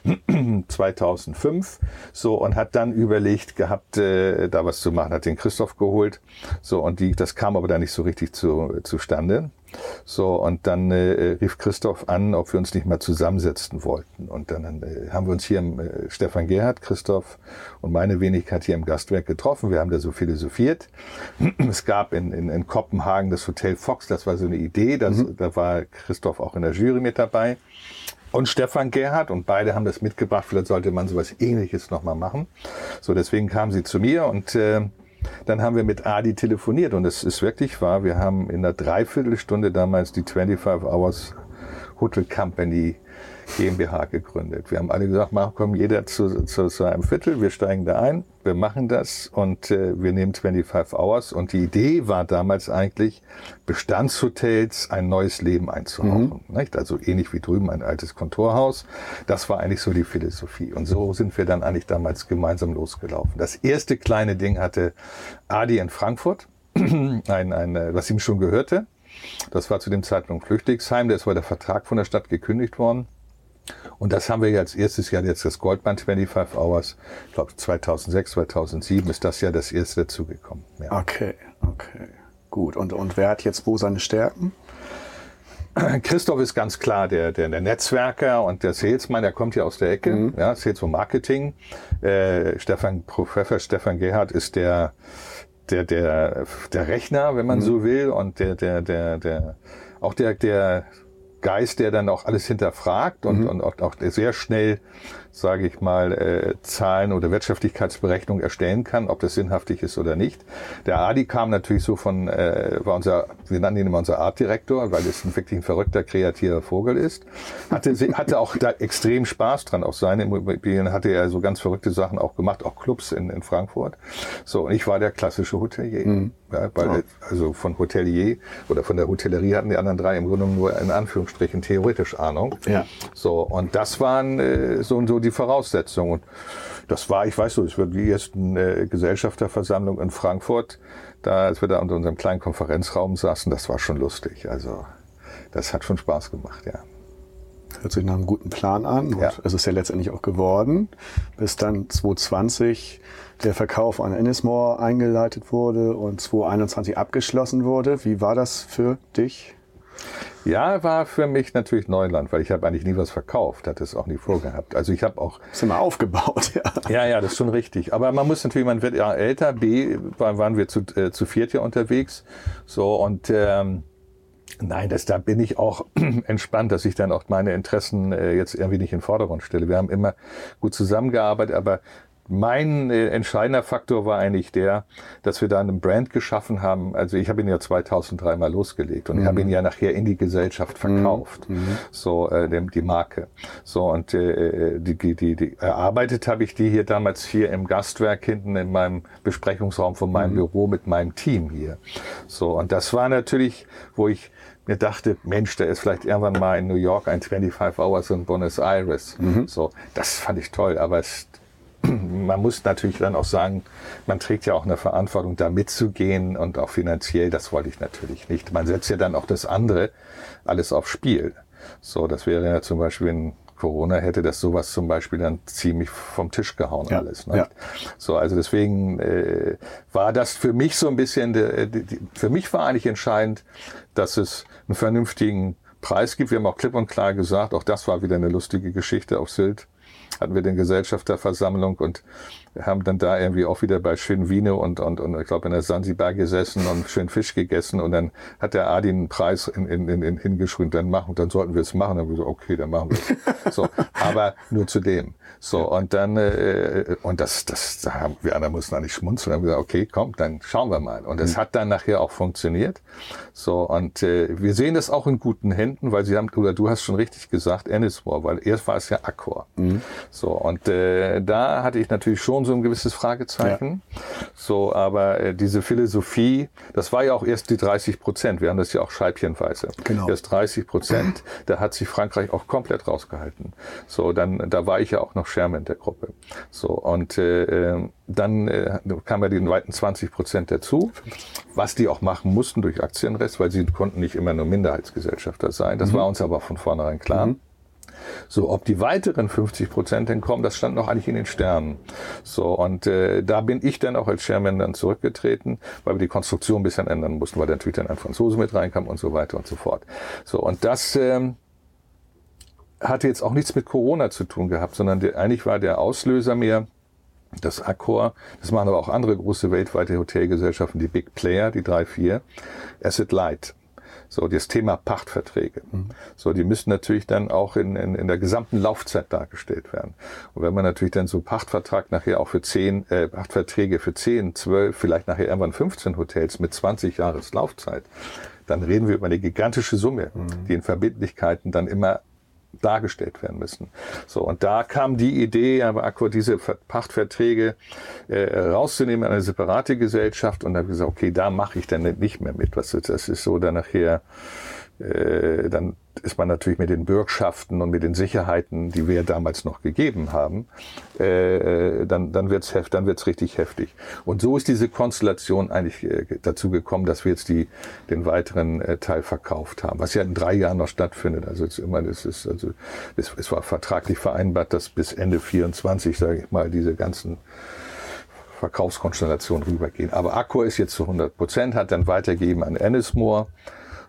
2005. So, und hat dann überlegt gehabt, äh, da was zu machen, hat den Christoph geholt. So, und die, das kam aber da nicht so richtig zu, zustande. So, und dann äh, rief Christoph an, ob wir uns nicht mal zusammensetzen wollten. Und dann äh, haben wir uns hier, im, äh, Stefan Gerhard, Christoph und meine Wenigkeit hier im Gastwerk getroffen. Wir haben da so philosophiert. Es gab in, in, in Kopenhagen das Hotel Fox, das war so eine Idee. Das, mhm. Da war Christoph auch in der Jury mit dabei. Und Stefan Gerhard und beide haben das mitgebracht. Vielleicht sollte man sowas ähnliches nochmal machen. So, deswegen kamen sie zu mir und äh, dann haben wir mit Adi telefoniert und es ist wirklich wahr. Wir haben in einer Dreiviertelstunde damals die 25 Hours Hotel Company GmbH gegründet. Wir haben alle gesagt, mach, komm jeder zu, zu, zu einem Viertel, wir steigen da ein, wir machen das und äh, wir nehmen 25 Hours. Und die Idee war damals eigentlich, Bestandshotels ein neues Leben einzuhauchen. Mhm. Nicht? Also ähnlich wie drüben ein altes Kontorhaus. Das war eigentlich so die Philosophie. Und so sind wir dann eigentlich damals gemeinsam losgelaufen. Das erste kleine Ding hatte Adi in Frankfurt, ein, ein, äh, was ihm schon gehörte. Das war zu dem Zeitpunkt Flüchtlingsheim. Da ist war der Vertrag von der Stadt gekündigt worden. Und das haben wir jetzt erstes Jahr jetzt das Goldband 25 Hours. Ich glaube 2006, 2007 ist das ja das erste dazugekommen. Ja. Okay, okay. Gut. Und, und wer hat jetzt wo seine Stärken? Christoph ist ganz klar der, der, der Netzwerker und der Salesman, der kommt ja aus der Ecke, mhm. ja, Sales und Marketing. Äh, Stefan, Professor Stefan Gerhard ist der, der, der, der Rechner, wenn man mhm. so will, und der, der, der, der, auch der, der Geist, der dann auch alles hinterfragt und, mhm. und auch, auch sehr schnell sage ich mal, äh, Zahlen oder Wirtschaftlichkeitsberechnungen erstellen kann, ob das sinnhaftig ist oder nicht. Der Adi kam natürlich so von, äh, war unser, wir nannten ihn immer unser Artdirektor, weil es ein wirklich ein verrückter, kreativer Vogel ist. Hatte, hatte auch da extrem Spaß dran. Auf seine Immobilien hatte er so ganz verrückte Sachen auch gemacht, auch Clubs in, in Frankfurt. So, und ich war der klassische Hotelier. Mhm. Ja, weil, ja. Also von Hotelier oder von der Hotellerie hatten die anderen drei im Grunde nur in Anführungsstrichen theoretisch Ahnung. Ja. So, und das waren äh, so, so die die Voraussetzung. Und das war, ich weiß so, es war die ersten äh, Gesellschafterversammlung in Frankfurt, da, als wir da unter unserem kleinen Konferenzraum saßen, das war schon lustig. Also das hat schon Spaß gemacht, ja. Hört sich nach einem guten Plan an. Und ja. es ist ja letztendlich auch geworden, bis dann 2020 der Verkauf an Ennismore eingeleitet wurde und 2021 abgeschlossen wurde. Wie war das für dich? Ja, war für mich natürlich Neuland, weil ich habe eigentlich nie was verkauft, hatte es auch nie vorgehabt. Also ich habe auch... Ist immer aufgebaut, ja. Ja, ja, das ist schon richtig. Aber man muss natürlich, man wird ja älter. B, waren wir zu, äh, zu viert ja unterwegs. So, und... Ähm, Nein, das, da bin ich auch entspannt, dass ich dann auch meine Interessen äh, jetzt irgendwie nicht in den Vordergrund stelle. Wir haben immer gut zusammengearbeitet, aber mein äh, entscheidender Faktor war eigentlich der, dass wir da einen Brand geschaffen haben. Also ich habe ihn ja 2003 mal losgelegt und mhm. ich habe ihn ja nachher in die Gesellschaft mhm. verkauft, mhm. so äh, dem, die Marke. So und äh, die, die, die, die erarbeitet habe ich die hier damals hier im Gastwerk hinten in meinem Besprechungsraum von meinem mhm. Büro mit meinem Team hier. So und das war natürlich, wo ich mir dachte, Mensch, der ist vielleicht irgendwann mal in New York ein 25 Hours in Buenos Aires. Mhm. So, das fand ich toll, aber es man muss natürlich dann auch sagen, man trägt ja auch eine Verantwortung, da mitzugehen und auch finanziell, das wollte ich natürlich nicht. Man setzt ja dann auch das andere alles aufs Spiel. So, das wäre ja zum Beispiel, wenn Corona hätte das sowas zum Beispiel dann ziemlich vom Tisch gehauen ja, alles. Ne? Ja. So, also deswegen äh, war das für mich so ein bisschen, de, de, de, für mich war eigentlich entscheidend, dass es einen vernünftigen Preis gibt. Wir haben auch klipp und klar gesagt, auch das war wieder eine lustige Geschichte auf Sylt hatten wir den Gesellschafterversammlung und haben dann da irgendwie auch wieder bei schönen Wiene und, und, und ich glaube in der Sansibar gesessen und schön Fisch gegessen und dann hat der Adi einen Preis in, in, in, in hingeschrieben, dann machen, dann sollten wir es machen. Dann haben wir so, okay, dann machen wir es. so, aber nur zu dem. So, und dann, äh, und das, das, da haben wir anderen mussten eigentlich schmunzeln, haben gesagt, okay, komm, dann schauen wir mal. Und es mhm. hat dann nachher auch funktioniert. So, und äh, wir sehen das auch in guten Händen, weil sie haben, oder du hast schon richtig gesagt, Ennismore, weil erst war es ja Accor. Mhm. So, und äh, da hatte ich natürlich schon so ein gewisses Fragezeichen. Ja. So, aber äh, diese Philosophie, das war ja auch erst die 30 Prozent. Wir haben das ja auch scheibchenweise. Genau. Erst 30 Prozent. Da hat sich Frankreich auch komplett rausgehalten. So, dann, da war ich ja auch noch Chairman der Gruppe. So, und äh, ähm, dann äh, kamen ja die weiten 20 Prozent dazu, was die auch machen mussten durch Aktienrest, weil sie konnten nicht immer nur Minderheitsgesellschafter sein. Das mhm. war uns aber von vornherein klar. Mhm. So, ob die weiteren 50 Prozent denn kommen, das stand noch eigentlich in den Sternen. So, und äh, da bin ich dann auch als Chairman dann zurückgetreten, weil wir die Konstruktion ein bisschen ändern mussten, weil natürlich dann ein Franzose mit reinkam und so weiter und so fort. So, und das ähm, hatte jetzt auch nichts mit Corona zu tun gehabt, sondern der, eigentlich war der Auslöser mehr, das Accor, das machen aber auch andere große weltweite Hotelgesellschaften, die Big Player, die drei, vier, Asset Light. So, das Thema Pachtverträge. Mhm. So, die müssen natürlich dann auch in, in, in der gesamten Laufzeit dargestellt werden. Und wenn man natürlich dann so Pachtvertrag nachher auch für zehn, äh, Pachtverträge für zehn, zwölf, vielleicht nachher irgendwann 15 Hotels mit 20 Jahres Laufzeit, dann reden wir über eine gigantische Summe, mhm. die in Verbindlichkeiten dann immer dargestellt werden müssen. So, und da kam die Idee, aber Accor diese Pachtverträge äh, rauszunehmen an eine separate Gesellschaft und dann habe ich gesagt, okay, da mache ich dann nicht mehr mit. Was das ist so dann nachher äh, dann ist man natürlich mit den Bürgschaften und mit den Sicherheiten, die wir damals noch gegeben haben, äh, dann, dann wird's heft, dann wird's richtig heftig. Und so ist diese Konstellation eigentlich äh, dazu gekommen, dass wir jetzt die, den weiteren Teil verkauft haben, was ja in drei Jahren noch stattfindet. Also jetzt immer, das ist, also, es, es war vertraglich vereinbart, dass bis Ende 24, sage ich mal, diese ganzen Verkaufskonstellationen rübergehen. Aber Accor ist jetzt zu 100 Prozent, hat dann weitergegeben an Ennismore.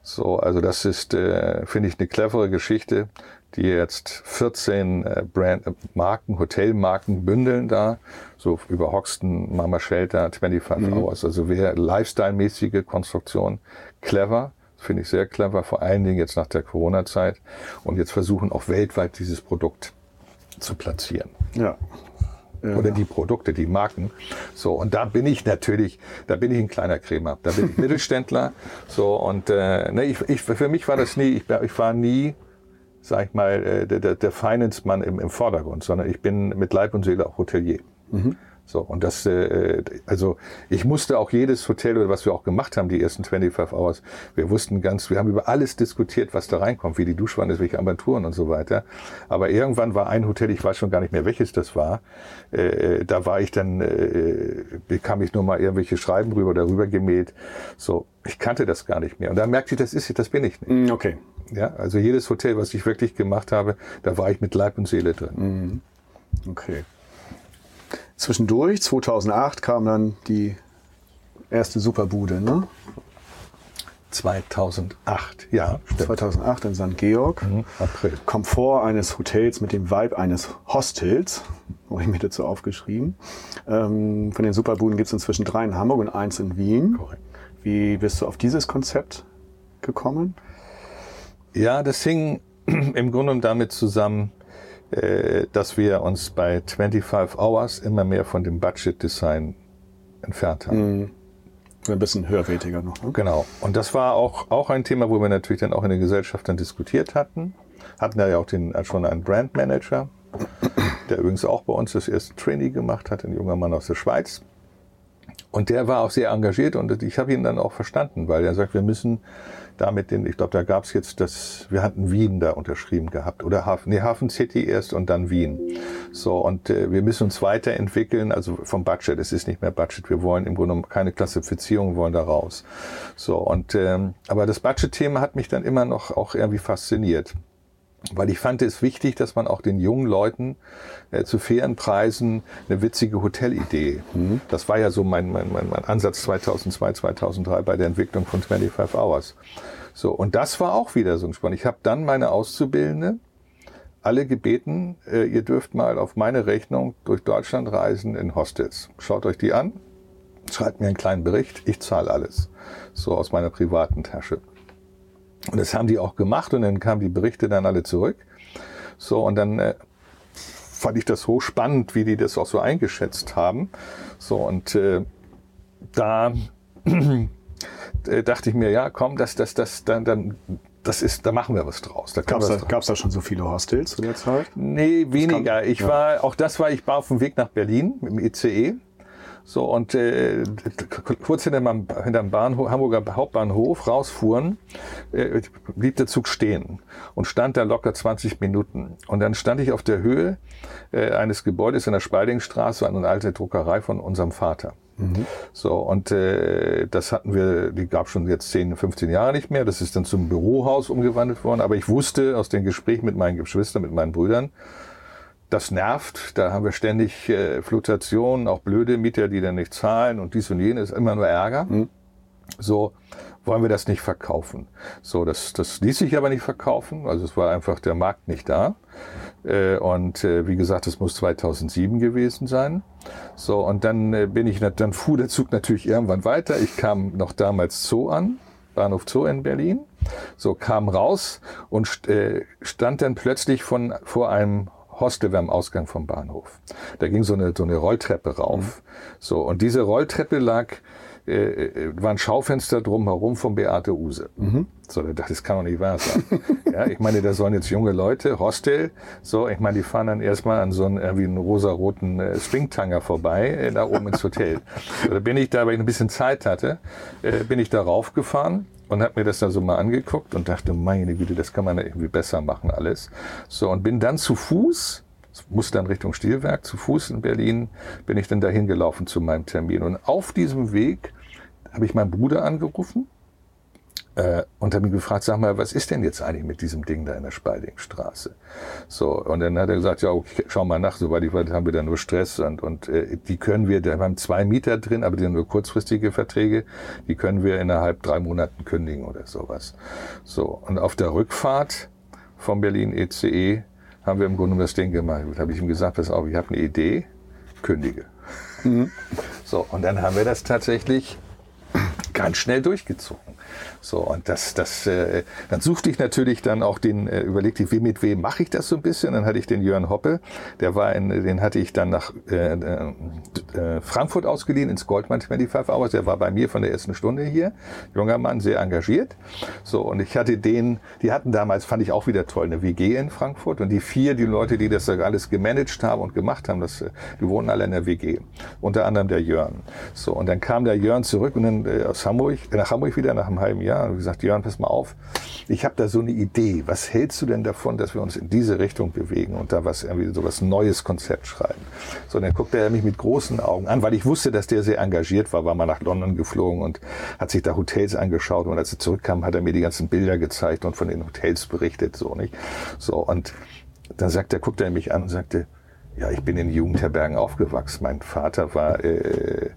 So, also das ist, äh, finde ich, eine clevere Geschichte, die jetzt 14 äh, Brand äh, Marken, Hotelmarken bündeln da, so über Hoxton, Mama Shelter, 25 mhm. Hours. Also wer Lifestyle-mäßige Konstruktion, clever, finde ich sehr clever, vor allen Dingen jetzt nach der Corona-Zeit und jetzt versuchen auch weltweit dieses Produkt zu platzieren. Ja, ja. oder die Produkte, die Marken. So, und da bin ich natürlich, da bin ich ein kleiner Krämer. Da bin ich Mittelständler. So, und äh, ne, ich, ich, für mich war das nie, ich, ich war nie, sag ich mal, äh, der, der, der Finance-Mann im, im Vordergrund, sondern ich bin mit Leib und Seele auch Hotelier. Mhm. So, und das, äh, also ich musste auch jedes Hotel oder was wir auch gemacht haben, die ersten 25 Hours, wir wussten ganz, wir haben über alles diskutiert, was da reinkommt, wie die Duschwanne ist, welche Armaturen und so weiter. Aber irgendwann war ein Hotel, ich weiß schon gar nicht mehr, welches das war, äh, da war ich dann, äh, bekam ich nur mal irgendwelche Schreiben rüber oder rüber gemäht. So, ich kannte das gar nicht mehr. Und dann merkte ich, das ist, das bin ich nicht. Mm, okay. Ja, also jedes Hotel, was ich wirklich gemacht habe, da war ich mit Leib und Seele drin. Mm. Okay. Zwischendurch, 2008, kam dann die erste Superbude, ne? 2008, ja. Stimmt. 2008 in St. Georg. Mhm, April. Komfort eines Hotels mit dem Vibe eines Hostels, habe ich mir dazu aufgeschrieben. Ähm, von den Superbuden gibt es inzwischen drei in Hamburg und eins in Wien. Korrekt. Wie bist du auf dieses Konzept gekommen? Ja, das hing im Grunde damit zusammen, dass wir uns bei 25 Hours immer mehr von dem Budget Design entfernt haben. Mhm. Ein bisschen höherwertiger noch. Ne? Genau. Und das war auch, auch ein Thema, wo wir natürlich dann auch in der Gesellschaft dann diskutiert hatten. Hatten ja auch den, schon einen Brandmanager, der übrigens auch bei uns das erste Trainee gemacht hat, ein junger Mann aus der Schweiz. Und der war auch sehr engagiert und ich habe ihn dann auch verstanden, weil er sagt, wir müssen damit den, ich glaube, da gab es jetzt das, wir hatten Wien da unterschrieben gehabt oder Hafen, nee, Hafen City erst und dann Wien. So, und äh, wir müssen uns weiterentwickeln, also vom Budget, es ist nicht mehr Budget, wir wollen im Grunde keine Klassifizierung, wollen da raus. So, und ähm, aber das Budget-Thema hat mich dann immer noch auch irgendwie fasziniert weil ich fand es wichtig, dass man auch den jungen Leuten äh, zu fairen Preisen eine witzige Hotelidee. Mhm. Das war ja so mein, mein, mein, mein Ansatz 2002, 2003 bei der Entwicklung von 25 Hours. So, und das war auch wieder so ein Spann. Ich habe dann meine Auszubildende alle gebeten, äh, ihr dürft mal auf meine Rechnung durch Deutschland reisen in Hostels. Schaut euch die an, schreibt mir einen kleinen Bericht, ich zahle alles. So aus meiner privaten Tasche. Und das haben die auch gemacht und dann kamen die Berichte dann alle zurück. So, und dann äh, fand ich das hochspannend, wie die das auch so eingeschätzt haben. So, und äh, da äh, dachte ich mir, ja, komm, das, das, das, dann, dann das ist, da machen wir was draus. Da Gab es da, da schon so viele Hostels zu der Zeit? Nee, weniger. ich ja. war, auch das war, ich war auf dem Weg nach Berlin mit dem ICE. So, und äh, kurz hinterm, hinterm Bahnhof, Hamburger Hauptbahnhof rausfuhren, äh, blieb der Zug stehen und stand da locker 20 Minuten. Und dann stand ich auf der Höhe äh, eines Gebäudes in der Speidingstraße, eine alte Druckerei von unserem Vater. Mhm. So, und äh, das hatten wir, die gab schon jetzt 10, 15 Jahre nicht mehr. Das ist dann zum Bürohaus umgewandelt worden. Aber ich wusste aus den Gesprächen mit meinen Geschwistern, mit meinen Brüdern, das nervt. Da haben wir ständig äh, Fluktuationen, auch blöde Mieter, die dann nicht zahlen und dies und jenes, immer nur Ärger. Mhm. So wollen wir das nicht verkaufen. So, das, das ließ sich aber nicht verkaufen. Also es war einfach der Markt nicht da. Äh, und äh, wie gesagt, es muss 2007 gewesen sein. So, und dann äh, bin ich, dann fuhr der Zug natürlich irgendwann weiter. Ich kam noch damals Zoo an. Bahnhof Zoo in Berlin. So kam raus und äh, stand dann plötzlich von, vor einem Hostel war am Ausgang vom Bahnhof. Da ging so eine, so eine Rolltreppe rauf. Mhm. So, und diese Rolltreppe lag, äh, äh, war ein Schaufenster drumherum von Beate Use. Mhm. So, da dachte ich, das kann doch nicht wahr sein. ja, ich meine, da sollen jetzt junge Leute, Hostel, so, ich meine, die fahren dann erstmal an so einen, irgendwie einen rosaroten äh, Springtanger vorbei, äh, da oben ins Hotel. So, da bin ich da, weil ich ein bisschen Zeit hatte, äh, bin ich da raufgefahren und habe mir das dann so mal angeguckt und dachte, meine Güte, das kann man ja irgendwie besser machen alles. So und bin dann zu Fuß, musste dann Richtung Stilwerk, zu Fuß in Berlin, bin ich dann dahin gelaufen zu meinem Termin. Und auf diesem Weg habe ich meinen Bruder angerufen und habe ihn gefragt, sag mal, was ist denn jetzt eigentlich mit diesem Ding da in der Spaldingstraße? So, und dann hat er gesagt, ja, okay, schau mal nach, soweit ich weiß, haben wir da nur Stress und, und äh, die können wir, da haben zwei Mieter drin, aber die haben nur kurzfristige Verträge, die können wir innerhalb drei Monaten kündigen oder sowas. So, und auf der Rückfahrt vom Berlin ECE haben wir im Grunde das Ding gemacht. Da habe ich ihm gesagt, pass auf, ich habe eine Idee, kündige. Mhm. So, und dann haben wir das tatsächlich ganz schnell durchgezogen. So, und das, das, äh, dann suchte ich natürlich dann auch den, äh, überlegte ich, mit wem mache ich das so ein bisschen? Dann hatte ich den Jörn Hoppe, der war in, den hatte ich dann nach äh, äh, Frankfurt ausgeliehen, ins Goldman 25 Hours. Der war bei mir von der ersten Stunde hier. Junger Mann, sehr engagiert. So, und ich hatte den, die hatten damals, fand ich auch wieder toll, eine WG in Frankfurt. Und die vier, die Leute, die das alles gemanagt haben und gemacht haben, das, die wohnen alle in der WG. Unter anderem der Jörn. So, und dann kam der Jörn zurück und dann äh, aus Hamburg, nach Hamburg wieder nach einem halben Jahr Jahr und gesagt, Jörn, pass mal auf, ich habe da so eine Idee. Was hältst du denn davon, dass wir uns in diese Richtung bewegen und da was irgendwie so was neues Konzept schreiben? So, dann guckte er mich mit großen Augen an, weil ich wusste, dass der sehr engagiert war, war mal nach London geflogen und hat sich da Hotels angeschaut und als er zurückkam, hat er mir die ganzen Bilder gezeigt und von den Hotels berichtet, so nicht. So und dann sagt er, guckte er mich an und sagte, ja, ich bin in Jugendherbergen aufgewachsen. Mein Vater war äh,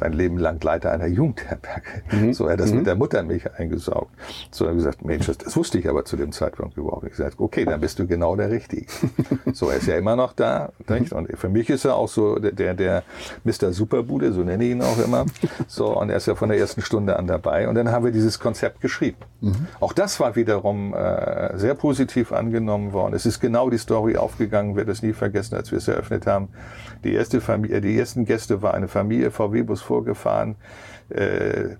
sein Leben lang Leiter einer Jugendherberge. Mhm. So, er hat das mhm. mit der Muttermilch eingesaugt. So, er hat gesagt, Mensch, das, das, wusste ich aber zu dem Zeitpunkt überhaupt nicht. Ich gesagt, okay, dann bist du genau der Richtige. so, er ist ja immer noch da. Nicht? Und für mich ist er auch so der, der, der Mr. Superbude, so nenne ich ihn auch immer. So, und er ist ja von der ersten Stunde an dabei. Und dann haben wir dieses Konzept geschrieben. Mhm. Auch das war wiederum äh, sehr positiv angenommen worden. Es ist genau die Story aufgegangen, werde es nie vergessen, als wir es eröffnet haben. Die erste Familie, die ersten Gäste war eine Familie, VW-Bus vorgefahren. Äh,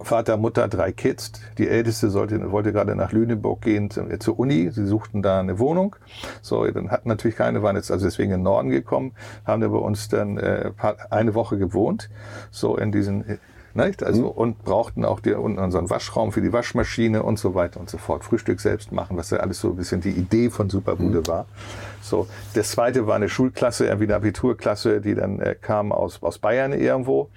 Vater, Mutter, drei Kids. Die älteste sollte, wollte gerade nach Lüneburg gehen zur, zur Uni. Sie suchten da eine Wohnung. So, dann hatten natürlich keine, waren jetzt also deswegen in den Norden gekommen, haben da bei uns dann äh, eine Woche gewohnt. So in diesen nicht? Also, mhm. Und brauchten auch die, unseren Waschraum für die Waschmaschine und so weiter und so fort. Frühstück selbst machen, was ja alles so ein bisschen die Idee von Superbude mhm. war. So, das zweite war eine Schulklasse, irgendwie eine Abiturklasse, die dann äh, kam aus, aus Bayern irgendwo.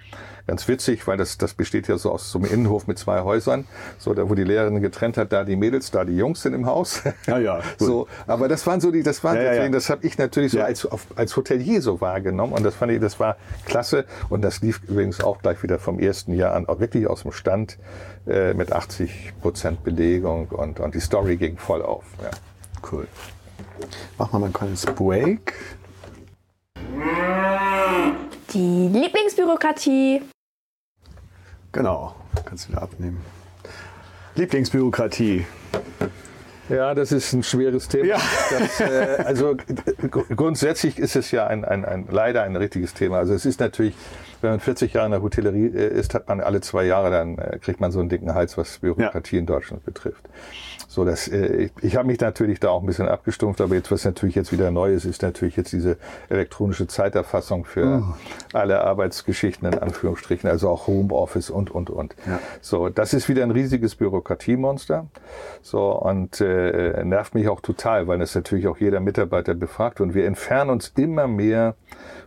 Ganz witzig, weil das, das besteht ja so aus so einem Innenhof mit zwei Häusern. So, da wo die Lehrerin getrennt hat, da die Mädels, da die Jungs sind im Haus. Ja, ja. so, aber das waren so die, das waren ja, deswegen, ja. das habe ich natürlich so als, als Hotelier so wahrgenommen und das fand ich, das war klasse und das lief übrigens auch gleich wieder vom ersten Jahr an, auch wirklich aus dem Stand äh, mit 80 Prozent Belegung und, und die Story ging voll auf. Ja. Cool. Machen wir mal ein kleines Break. Die Lieblingsbürokratie. Genau, kannst du wieder abnehmen. Lieblingsbürokratie. Ja, das ist ein schweres Thema. Ja. Das, äh, also grundsätzlich ist es ja ein, ein, ein, leider ein richtiges Thema. Also es ist natürlich, wenn man 40 Jahre in der Hotellerie äh, ist, hat man alle zwei Jahre, dann äh, kriegt man so einen dicken Hals, was Bürokratie ja. in Deutschland betrifft. So, dass äh, ich, ich habe mich natürlich da auch ein bisschen abgestumpft, aber jetzt was natürlich jetzt wieder neu ist, ist natürlich jetzt diese elektronische Zeiterfassung für oh. alle Arbeitsgeschichten in Anführungsstrichen, also auch Homeoffice und und und. Ja. So, das ist wieder ein riesiges Bürokratiemonster. So und äh, nervt mich auch total, weil das natürlich auch jeder Mitarbeiter befragt und wir entfernen uns immer mehr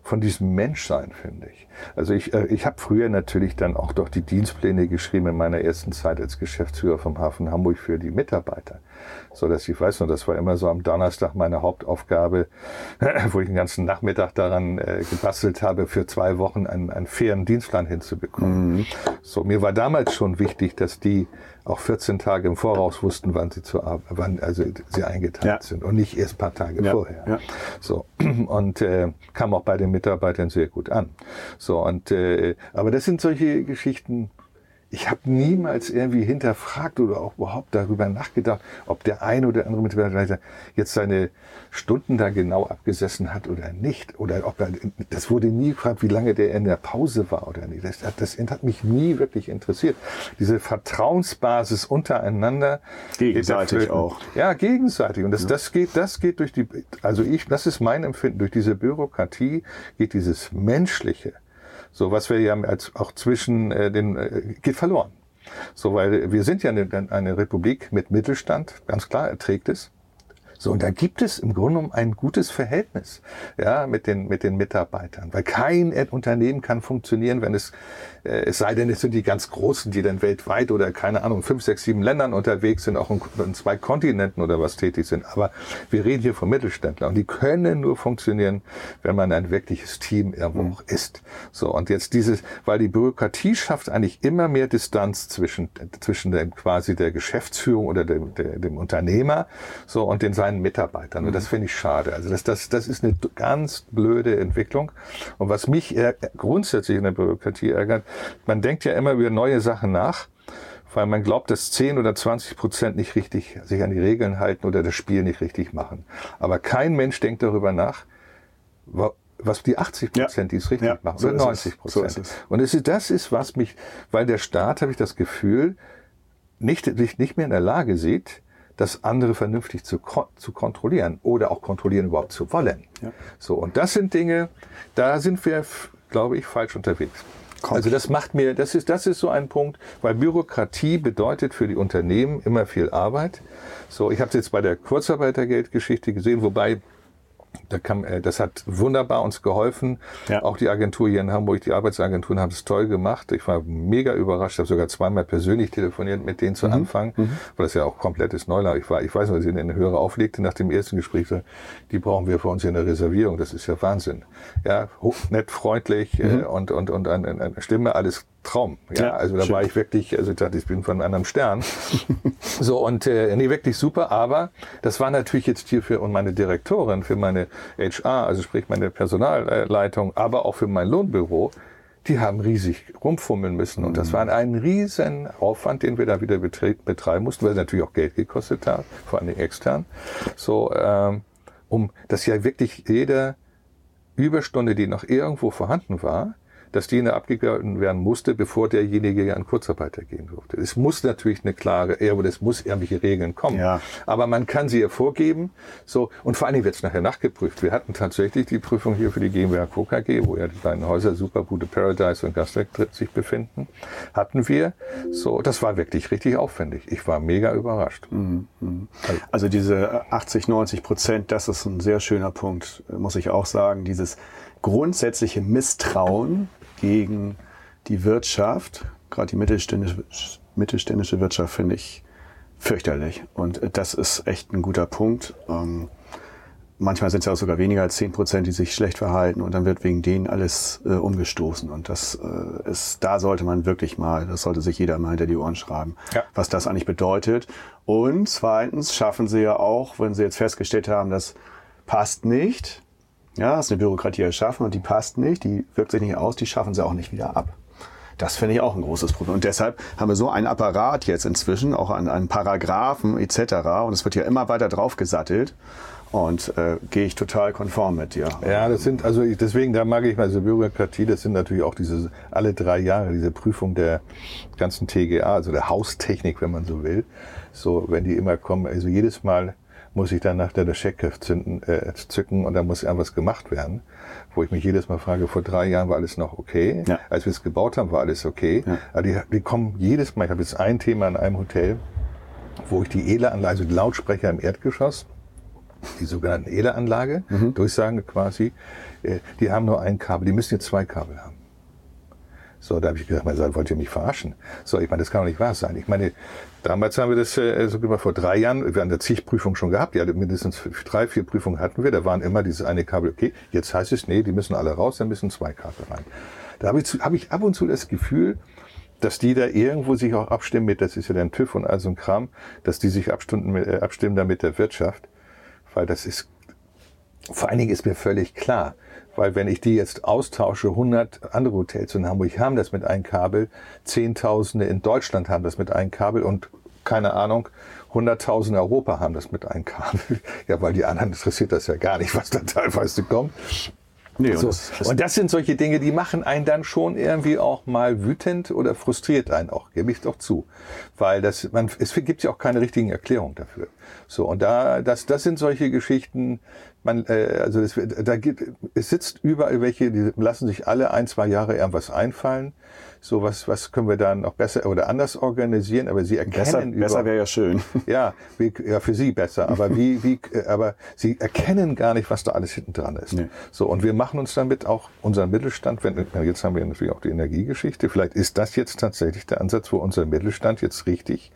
von diesem Menschsein, finde ich. Also ich, äh, ich habe früher natürlich dann auch doch die Dienstpläne geschrieben in meiner ersten Zeit als Geschäftsführer vom Hafen Hamburg für die Mitarbeiter. So dass ich weiß, und das war immer so am Donnerstag meine Hauptaufgabe, wo ich den ganzen Nachmittag daran äh, gebastelt habe, für zwei Wochen einen, einen fairen Dienstplan hinzubekommen. Mhm. So, mir war damals schon wichtig, dass die auch 14 Tage im Voraus wussten, wann sie zu wann also sie eingeteilt ja. sind und nicht erst paar Tage ja. vorher. Ja. So und äh, kam auch bei den Mitarbeitern sehr gut an. So und äh, aber das sind solche Geschichten, ich habe niemals irgendwie hinterfragt oder auch überhaupt darüber nachgedacht, ob der eine oder andere Mitarbeiter jetzt seine Stunden da genau abgesessen hat oder nicht. Oder ob er, das wurde nie gefragt, wie lange der in der Pause war oder nicht. Das, das hat mich nie wirklich interessiert. Diese Vertrauensbasis untereinander. Gegenseitig auch. Ja, gegenseitig. Und das, das geht, das geht durch die, also ich, das ist mein Empfinden, durch diese Bürokratie geht dieses Menschliche so was wir ja als auch zwischen äh, den äh, geht verloren. So, weil wir sind ja eine, eine Republik mit Mittelstand, ganz klar, er trägt es. So, und da gibt es im Grunde genommen ein gutes Verhältnis, ja, mit den, mit den Mitarbeitern. Weil kein Unternehmen kann funktionieren, wenn es, äh, es sei denn, es sind die ganz Großen, die dann weltweit oder keine Ahnung, fünf, sechs, sieben Ländern unterwegs sind, auch in, in zwei Kontinenten oder was tätig sind. Aber wir reden hier von Mittelständlern und die können nur funktionieren, wenn man ein wirkliches Team irgendwo mhm. ist. So, und jetzt dieses, weil die Bürokratie schafft eigentlich immer mehr Distanz zwischen, zwischen dem, quasi der Geschäftsführung oder dem, der, dem Unternehmer, so, und den seinen Mitarbeitern. Und das mhm. finde ich schade. Also das, das, das ist eine ganz blöde Entwicklung. Und was mich grundsätzlich in der Bürokratie ärgert, man denkt ja immer über neue Sachen nach weil man glaubt, dass 10 oder 20 Prozent nicht richtig sich an die Regeln halten oder das Spiel nicht richtig machen. Aber kein Mensch denkt darüber nach, was die 80 Prozent, ja. die es richtig ja, machen, so oder 90 Prozent. So Und es ist, das ist, was mich, weil der Staat, habe ich das Gefühl, nicht, sich nicht mehr in der Lage sieht, das andere vernünftig zu, zu kontrollieren oder auch kontrollieren überhaupt zu wollen. Ja. So, und das sind Dinge, da sind wir, glaube ich, falsch unterwegs. Kommt. Also das macht mir, das ist, das ist so ein Punkt, weil Bürokratie bedeutet für die Unternehmen immer viel Arbeit. So, ich habe es jetzt bei der Kurzarbeitergeldgeschichte gesehen, wobei Da kam, äh, das hat wunderbar uns geholfen. Ja. Auch die Agentur hier in Hamburg, die Arbeitsagenturen haben es toll gemacht. Ich war mega überrascht. Ich habe sogar zweimal persönlich telefoniert mit denen zu Anfang, weil das ja auch komplettes Neuland. Ich war, ich weiß noch, dass ich in eine höhere auflegte nach dem ersten Gespräch. Die brauchen wir für uns in der Reservierung. Das ist ja Wahnsinn. Ja, hoch, nett, freundlich äh, und und und eine, eine Stimme, alles Traum. Ja, Ja, also da schön. war ich wirklich, also ich dachte, ich bin von einem anderen Stern. so und äh, nee, wirklich super. Aber das war natürlich jetzt hier für und meine Direktorin, für meine HR, also sprich meine Personalleitung, aber auch für mein Lohnbüro. Die haben riesig rumfummeln müssen. Und das war ein riesen Aufwand, den wir da wieder betre- betreiben mussten, weil es natürlich auch Geld gekostet hat, vor allem extern. So, ähm, um dass ja wirklich jede Überstunde, die noch irgendwo vorhanden war, dass die abgegolten werden musste, bevor derjenige ja in Kurzarbeiter gehen durfte. Es muss natürlich eine klare, aber es muss irgendwelche Regeln kommen. Ja. Aber man kann sie ja vorgeben. So, und vor allen Dingen wird es nachher nachgeprüft. Wir hatten tatsächlich die Prüfung hier für die GmbH Co. KG, wo ja die beiden Häuser Superbude Paradise und Gastwerk sich befinden. Hatten wir. So, das war wirklich richtig aufwendig. Ich war mega überrascht. Also diese 80, 90 Prozent, das ist ein sehr schöner Punkt, muss ich auch sagen. Dieses grundsätzliche Misstrauen gegen die Wirtschaft, gerade die mittelständische, mittelständische Wirtschaft, finde ich fürchterlich. Und das ist echt ein guter Punkt. Ähm, manchmal sind es ja auch sogar weniger als 10 Prozent, die sich schlecht verhalten und dann wird wegen denen alles äh, umgestoßen. Und das äh, ist, da sollte man wirklich mal, das sollte sich jeder mal hinter die Ohren schreiben, Ja. was das eigentlich bedeutet. Und zweitens schaffen sie ja auch, wenn sie jetzt festgestellt haben, das passt nicht, ja, ist eine Bürokratie erschaffen und die passt nicht, die wirkt sich nicht aus, die schaffen sie auch nicht wieder ab. Das finde ich auch ein großes Problem. Und deshalb haben wir so einen Apparat jetzt inzwischen, auch an, an Paragraphen etc. Und es wird ja immer weiter draufgesattelt. Und äh, gehe ich total konform mit dir. Ja, das sind, also ich- deswegen, da mag ich mal so Bürokratie, das sind natürlich auch diese, alle drei Jahre, diese Prüfung der ganzen TGA, also der Haustechnik, wenn man so will. So, wenn die immer kommen, also jedes Mal muss ich dann nach der das Checkheft zünden, äh, zücken und dann muss irgendwas gemacht werden. Wo ich mich jedes Mal frage, vor drei Jahren war alles noch okay. Ja. Als wir es gebaut haben, war alles okay. Ja. Aber die, die kommen jedes Mal, ich habe jetzt ein Thema in einem Hotel, wo ich die ELA-Anlage, also die Lautsprecher im Erdgeschoss, die sogenannten ELA-Anlage, Durchsagen quasi, äh, die haben nur ein Kabel, die müssen jetzt zwei Kabel haben. So, da habe ich gedacht, man wollt ihr mich verarschen? So, ich meine, das kann doch nicht wahr sein. Ich meine, damals haben wir das äh, so gemacht, vor drei Jahren, wir haben eine zig Prüfung schon gehabt, ja, mindestens drei, vier Prüfungen hatten wir, da waren immer dieses eine Kabel, okay, jetzt heißt es, nee, die müssen alle raus, dann müssen zwei Kabel rein. Da habe ich, zu- habe ich ab und zu das Gefühl, dass die da irgendwo sich auch abstimmen mit, das ist ja dann TÜV und all so ein Kram, dass die sich abstimmen, äh, abstimmen da mit der Wirtschaft, weil das ist vor allen Dingen ist mir völlig klar, weil wenn ich die jetzt austausche, 100 andere Hotels in Hamburg haben das mit einem Kabel, Zehntausende in Deutschland haben das mit einem Kabel und keine Ahnung, Hunderttausende in Europa haben das mit einem Kabel. Ja, weil die anderen interessiert das ja gar nicht, was da teilweise kommt. Nee, und So. das- das- Und das sind solche Dinge, die machen einen dann schon irgendwie auch mal wütend oder frustriert einen auch, gebe ich doch zu. Weil das, man, es gibt ja auch keine richtigen Erklärungen dafür. So, und da, das, das sind solche Geschichten, man, äh, also das, da gibt, es sitzt überall welche, die lassen sich alle ein, zwei Jahre irgendwas einfallen. So, was, was können wir dann noch besser oder anders organisieren, aber sie erkennen Besser, über- besser wäre ja schön. ja, wie, ja, für sie besser. Aber wie, wie, äh, aber sie erkennen gar nicht, was da alles hinten dran ist. Nee. So, und wir machen uns damit auch unseren Mittelstand, wenn, jetzt haben wir natürlich auch die Energiegeschichte. Vielleicht ist das jetzt tatsächlich der Ansatz, wo unser Mittelstand jetzt richtig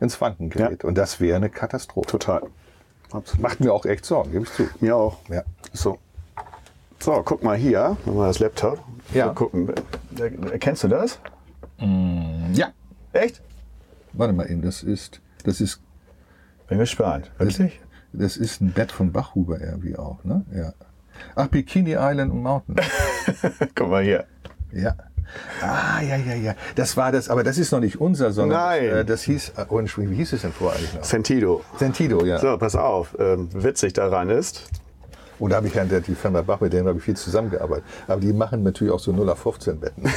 ins Wanken gerät. Und das wäre eine Katastrophe. Total. Absolut. Macht mir auch echt Sorgen, gebe ich zu. Mir auch. Ja. So. So, guck mal hier. Mal das Laptop. Ja. Mal gucken. Erkennst du das? Ja. Echt? Warte mal eben, das ist, das ist, Bin gespannt. das, das ist ein Bett von Bachhuber irgendwie auch, ne? Ja. Ach, Bikini Island und Mountain. Guck mal hier. Ja. Ah, ja, ja, ja. Das war das, aber das ist noch nicht unser, sondern Nein. Das, äh, das hieß, äh, Entschuldigung, wie hieß es denn vorher eigentlich noch? Sentido. Sentido, ja. So, pass auf. Ähm, witzig daran ist, Und da habe ich ja die Firma Bach, mit denen habe ich viel zusammengearbeitet. Aber die machen natürlich auch so 0 auf 15 Betten.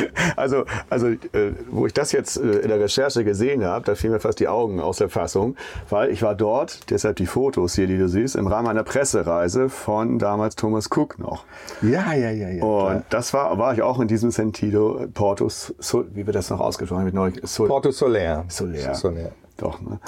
also, also äh, wo ich das jetzt äh, in der Recherche gesehen habe, da fielen mir fast die Augen aus der Fassung, weil ich war dort, deshalb die Fotos hier, die du siehst, im Rahmen einer Pressereise von damals Thomas Cook noch. ja, ja, ja, ja. Und klar. das war, war ich auch in diesem Sentido, äh, Porto, Sol, wie wird das noch ausgesprochen? Mit neu, Sol, Porto Soler. Soler. Soler. Doch, ne?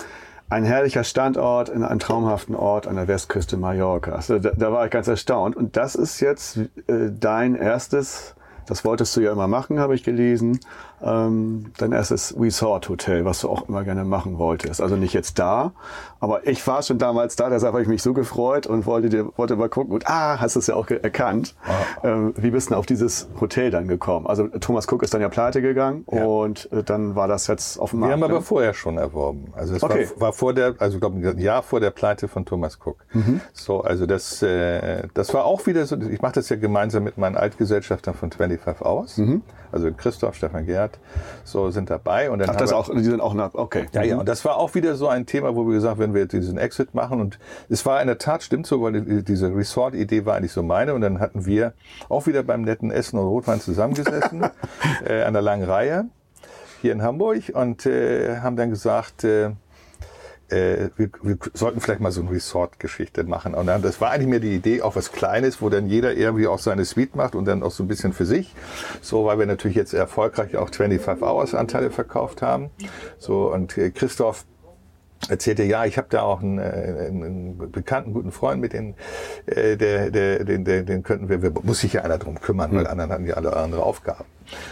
ein herrlicher Standort in einem traumhaften Ort an der Westküste Mallorca. Also da, da war ich ganz erstaunt. Und das ist jetzt äh, dein erstes, das wolltest du ja immer machen, habe ich gelesen, ähm, dein erstes Resort Hotel, was du auch immer gerne machen wolltest. Also nicht jetzt da, aber ich war schon damals da, deshalb habe ich mich so gefreut und wollte dir wollte mal gucken. Und ah, hast es ja auch erkannt. Ah. Ähm, wie bist du auf dieses Hotel dann gekommen? Also Thomas Cook ist dann ja pleite gegangen ja. und äh, dann war das jetzt auf dem Markt. Wir haben aber ne? vorher schon erworben. Also es okay. war, war, vor der, also ich glaube ein Jahr vor der Pleite von Thomas Cook. Mhm. So, also das, äh, das war auch wieder so. Ich mache das ja gemeinsam mit meinen Altgesellschaftern von 25 Hours. Mhm. Also Christoph, Stefan Gerd, so sind dabei. Und dann Ach, das wir, auch, die sind auch nach, okay. Ja, ja, mhm. und das war auch wieder so ein Thema, wo wir gesagt, wenn wir diesen Exit machen und es war in der Tat, stimmt so, weil diese Resort-Idee war eigentlich so meine und dann hatten wir auch wieder beim netten Essen und Rotwein zusammengesessen, äh, an der langen Reihe hier in Hamburg und äh, haben dann gesagt, äh, äh, wir, wir sollten vielleicht mal so eine Resort-Geschichte machen. Und dann, das war eigentlich mir die Idee, auch was Kleines, wo dann jeder irgendwie auch seine Suite macht und dann auch so ein bisschen für sich. So, weil wir natürlich jetzt erfolgreich auch 25 Hours Anteile verkauft haben. So, und äh, Christoph erzählte, ja, ich habe da auch einen, äh, einen, bekannten, guten Freund mit den, äh, der, der, den, der, den könnten wir, wir, muss sich ja einer drum kümmern, weil hm. anderen hatten ja alle andere Aufgaben.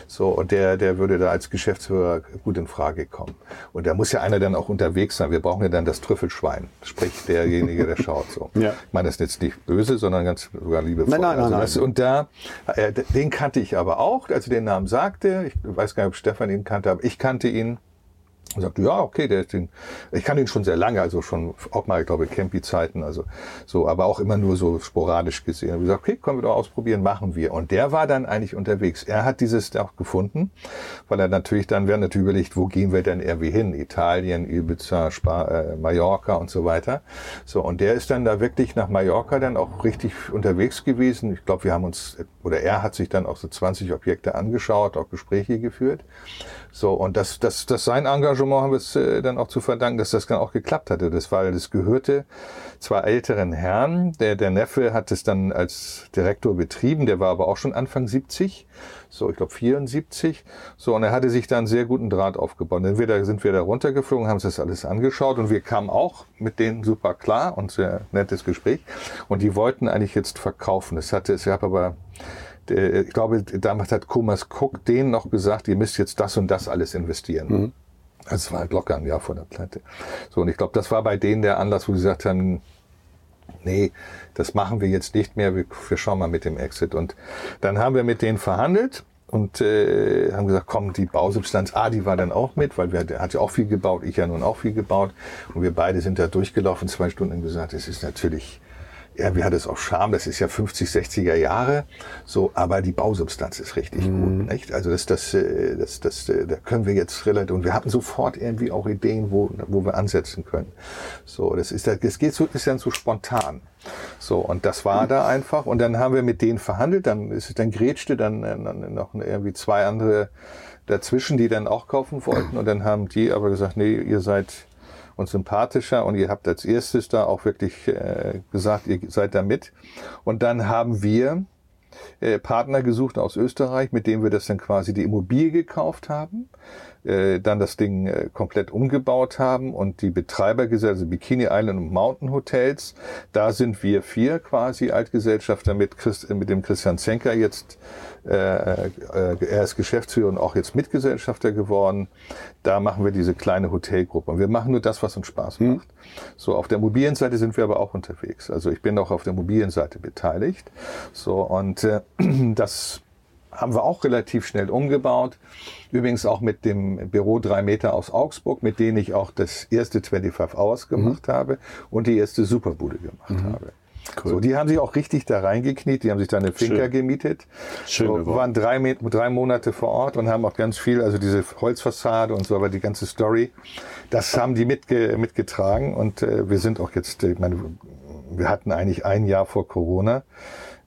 So, und der, der würde da als Geschäftsführer gut in Frage kommen. Und da muss ja einer dann auch unterwegs sein. Wir brauchen ja dann das Trüffelschwein, sprich derjenige, der schaut so. ja. Ich meine, das ist jetzt nicht böse, sondern ganz sogar liebevoll. Nein, nein, nein, also, nein. Und da, äh, den kannte ich aber auch, als er den Namen sagte. Ich weiß gar nicht, ob Stefan ihn kannte, aber ich kannte ihn und sagte, ja, okay, der ist den, ich kann ihn schon sehr lange, also schon auch mal, ich glaube, Campy-Zeiten, also so, aber auch immer nur so sporadisch gesehen. Und ich gesagt, okay, können wir doch ausprobieren, machen wir. Und der war dann eigentlich unterwegs. Er hat dieses auch gefunden, weil er natürlich dann, wir natürlich überlegt, wo gehen wir denn irgendwie hin? Italien, Ibiza, Spa, äh, Mallorca und so weiter. So, und der ist dann da wirklich nach Mallorca dann auch richtig unterwegs gewesen. Ich glaube, wir haben uns, oder er hat sich dann auch so 20 Objekte angeschaut, auch Gespräche geführt. So, und das, das, das sein Engagement haben wir es äh, dann auch zu verdanken, dass das dann auch geklappt hatte. Das war, das gehörte zwei älteren Herren. Der, der Neffe hat es dann als Direktor betrieben, der war aber auch schon Anfang 70, so ich glaube 74. So, und er hatte sich da einen sehr guten Draht aufgebaut. Wir sind wir da runtergeflogen, haben uns das alles angeschaut und wir kamen auch mit denen super klar und sehr nettes Gespräch. Und die wollten eigentlich jetzt verkaufen. Das hatte, es gab aber ich glaube, damals hat Thomas Cook denen noch gesagt, ihr müsst jetzt das und das alles investieren. Mhm. Das war halt locker ein Jahr vor der Pleite. So, und ich glaube, das war bei denen der Anlass, wo sie gesagt haben, nee, das machen wir jetzt nicht mehr, wir, wir schauen mal mit dem Exit. Und dann haben wir mit denen verhandelt und äh, haben gesagt, komm, die Bausubstanz A, die war dann auch mit, weil wir, der hat ja auch viel gebaut, ich ja nun auch viel gebaut. Und wir beide sind da durchgelaufen, zwei Stunden und gesagt, es ist natürlich ja, wie hat es auch Charme, das ist ja 50, 60er Jahre, so, aber die Bausubstanz ist richtig mhm. gut, nicht? Also das, das, äh, das, das, äh, da können wir jetzt relativ, und wir hatten sofort irgendwie auch Ideen, wo, wo wir ansetzen können. So, das ist, das geht so, ist dann so spontan. So, und das war da einfach, und dann haben wir mit denen verhandelt, dann ist dann grätschte dann, äh, dann noch irgendwie zwei andere dazwischen, die dann auch kaufen wollten, und dann haben die aber gesagt, nee, ihr seid, und sympathischer und ihr habt als erstes da auch wirklich äh, gesagt, ihr seid da mit. Und dann haben wir äh, Partner gesucht aus Österreich, mit denen wir das dann quasi die Immobilie gekauft haben, äh, dann das Ding äh, komplett umgebaut haben und die Betreibergesellschaft, also Bikini Island und Mountain Hotels, da sind wir vier quasi Altgesellschafter mit, Christ, mit dem Christian Zenker jetzt äh, äh, er ist Geschäftsführer und auch jetzt Mitgesellschafter geworden. Da machen wir diese kleine Hotelgruppe. Und wir machen nur das, was uns Spaß hm. macht. Mhm. So, auf der Immobilienseite sind wir aber auch unterwegs. Also ich bin auch auf der Immobilienseite beteiligt. So, und äh, das haben wir auch relativ schnell umgebaut. Übrigens auch mit dem Büro drei Meter aus Augsburg, mit denen ich auch das erste 25 Hours gemacht mhm. habe und die erste Superbude gemacht mhm. habe. Cool. So, die haben sich auch richtig da reingekniet, die haben sich da eine Finca Schön. gemietet. Schön so, waren drei, drei Monate vor Ort und haben auch ganz viel, also diese Holzfassade und so, aber die ganze Story, das haben die mitge mitgetragen und äh, wir sind auch jetzt, ich meine, wir hatten eigentlich ein Jahr vor Corona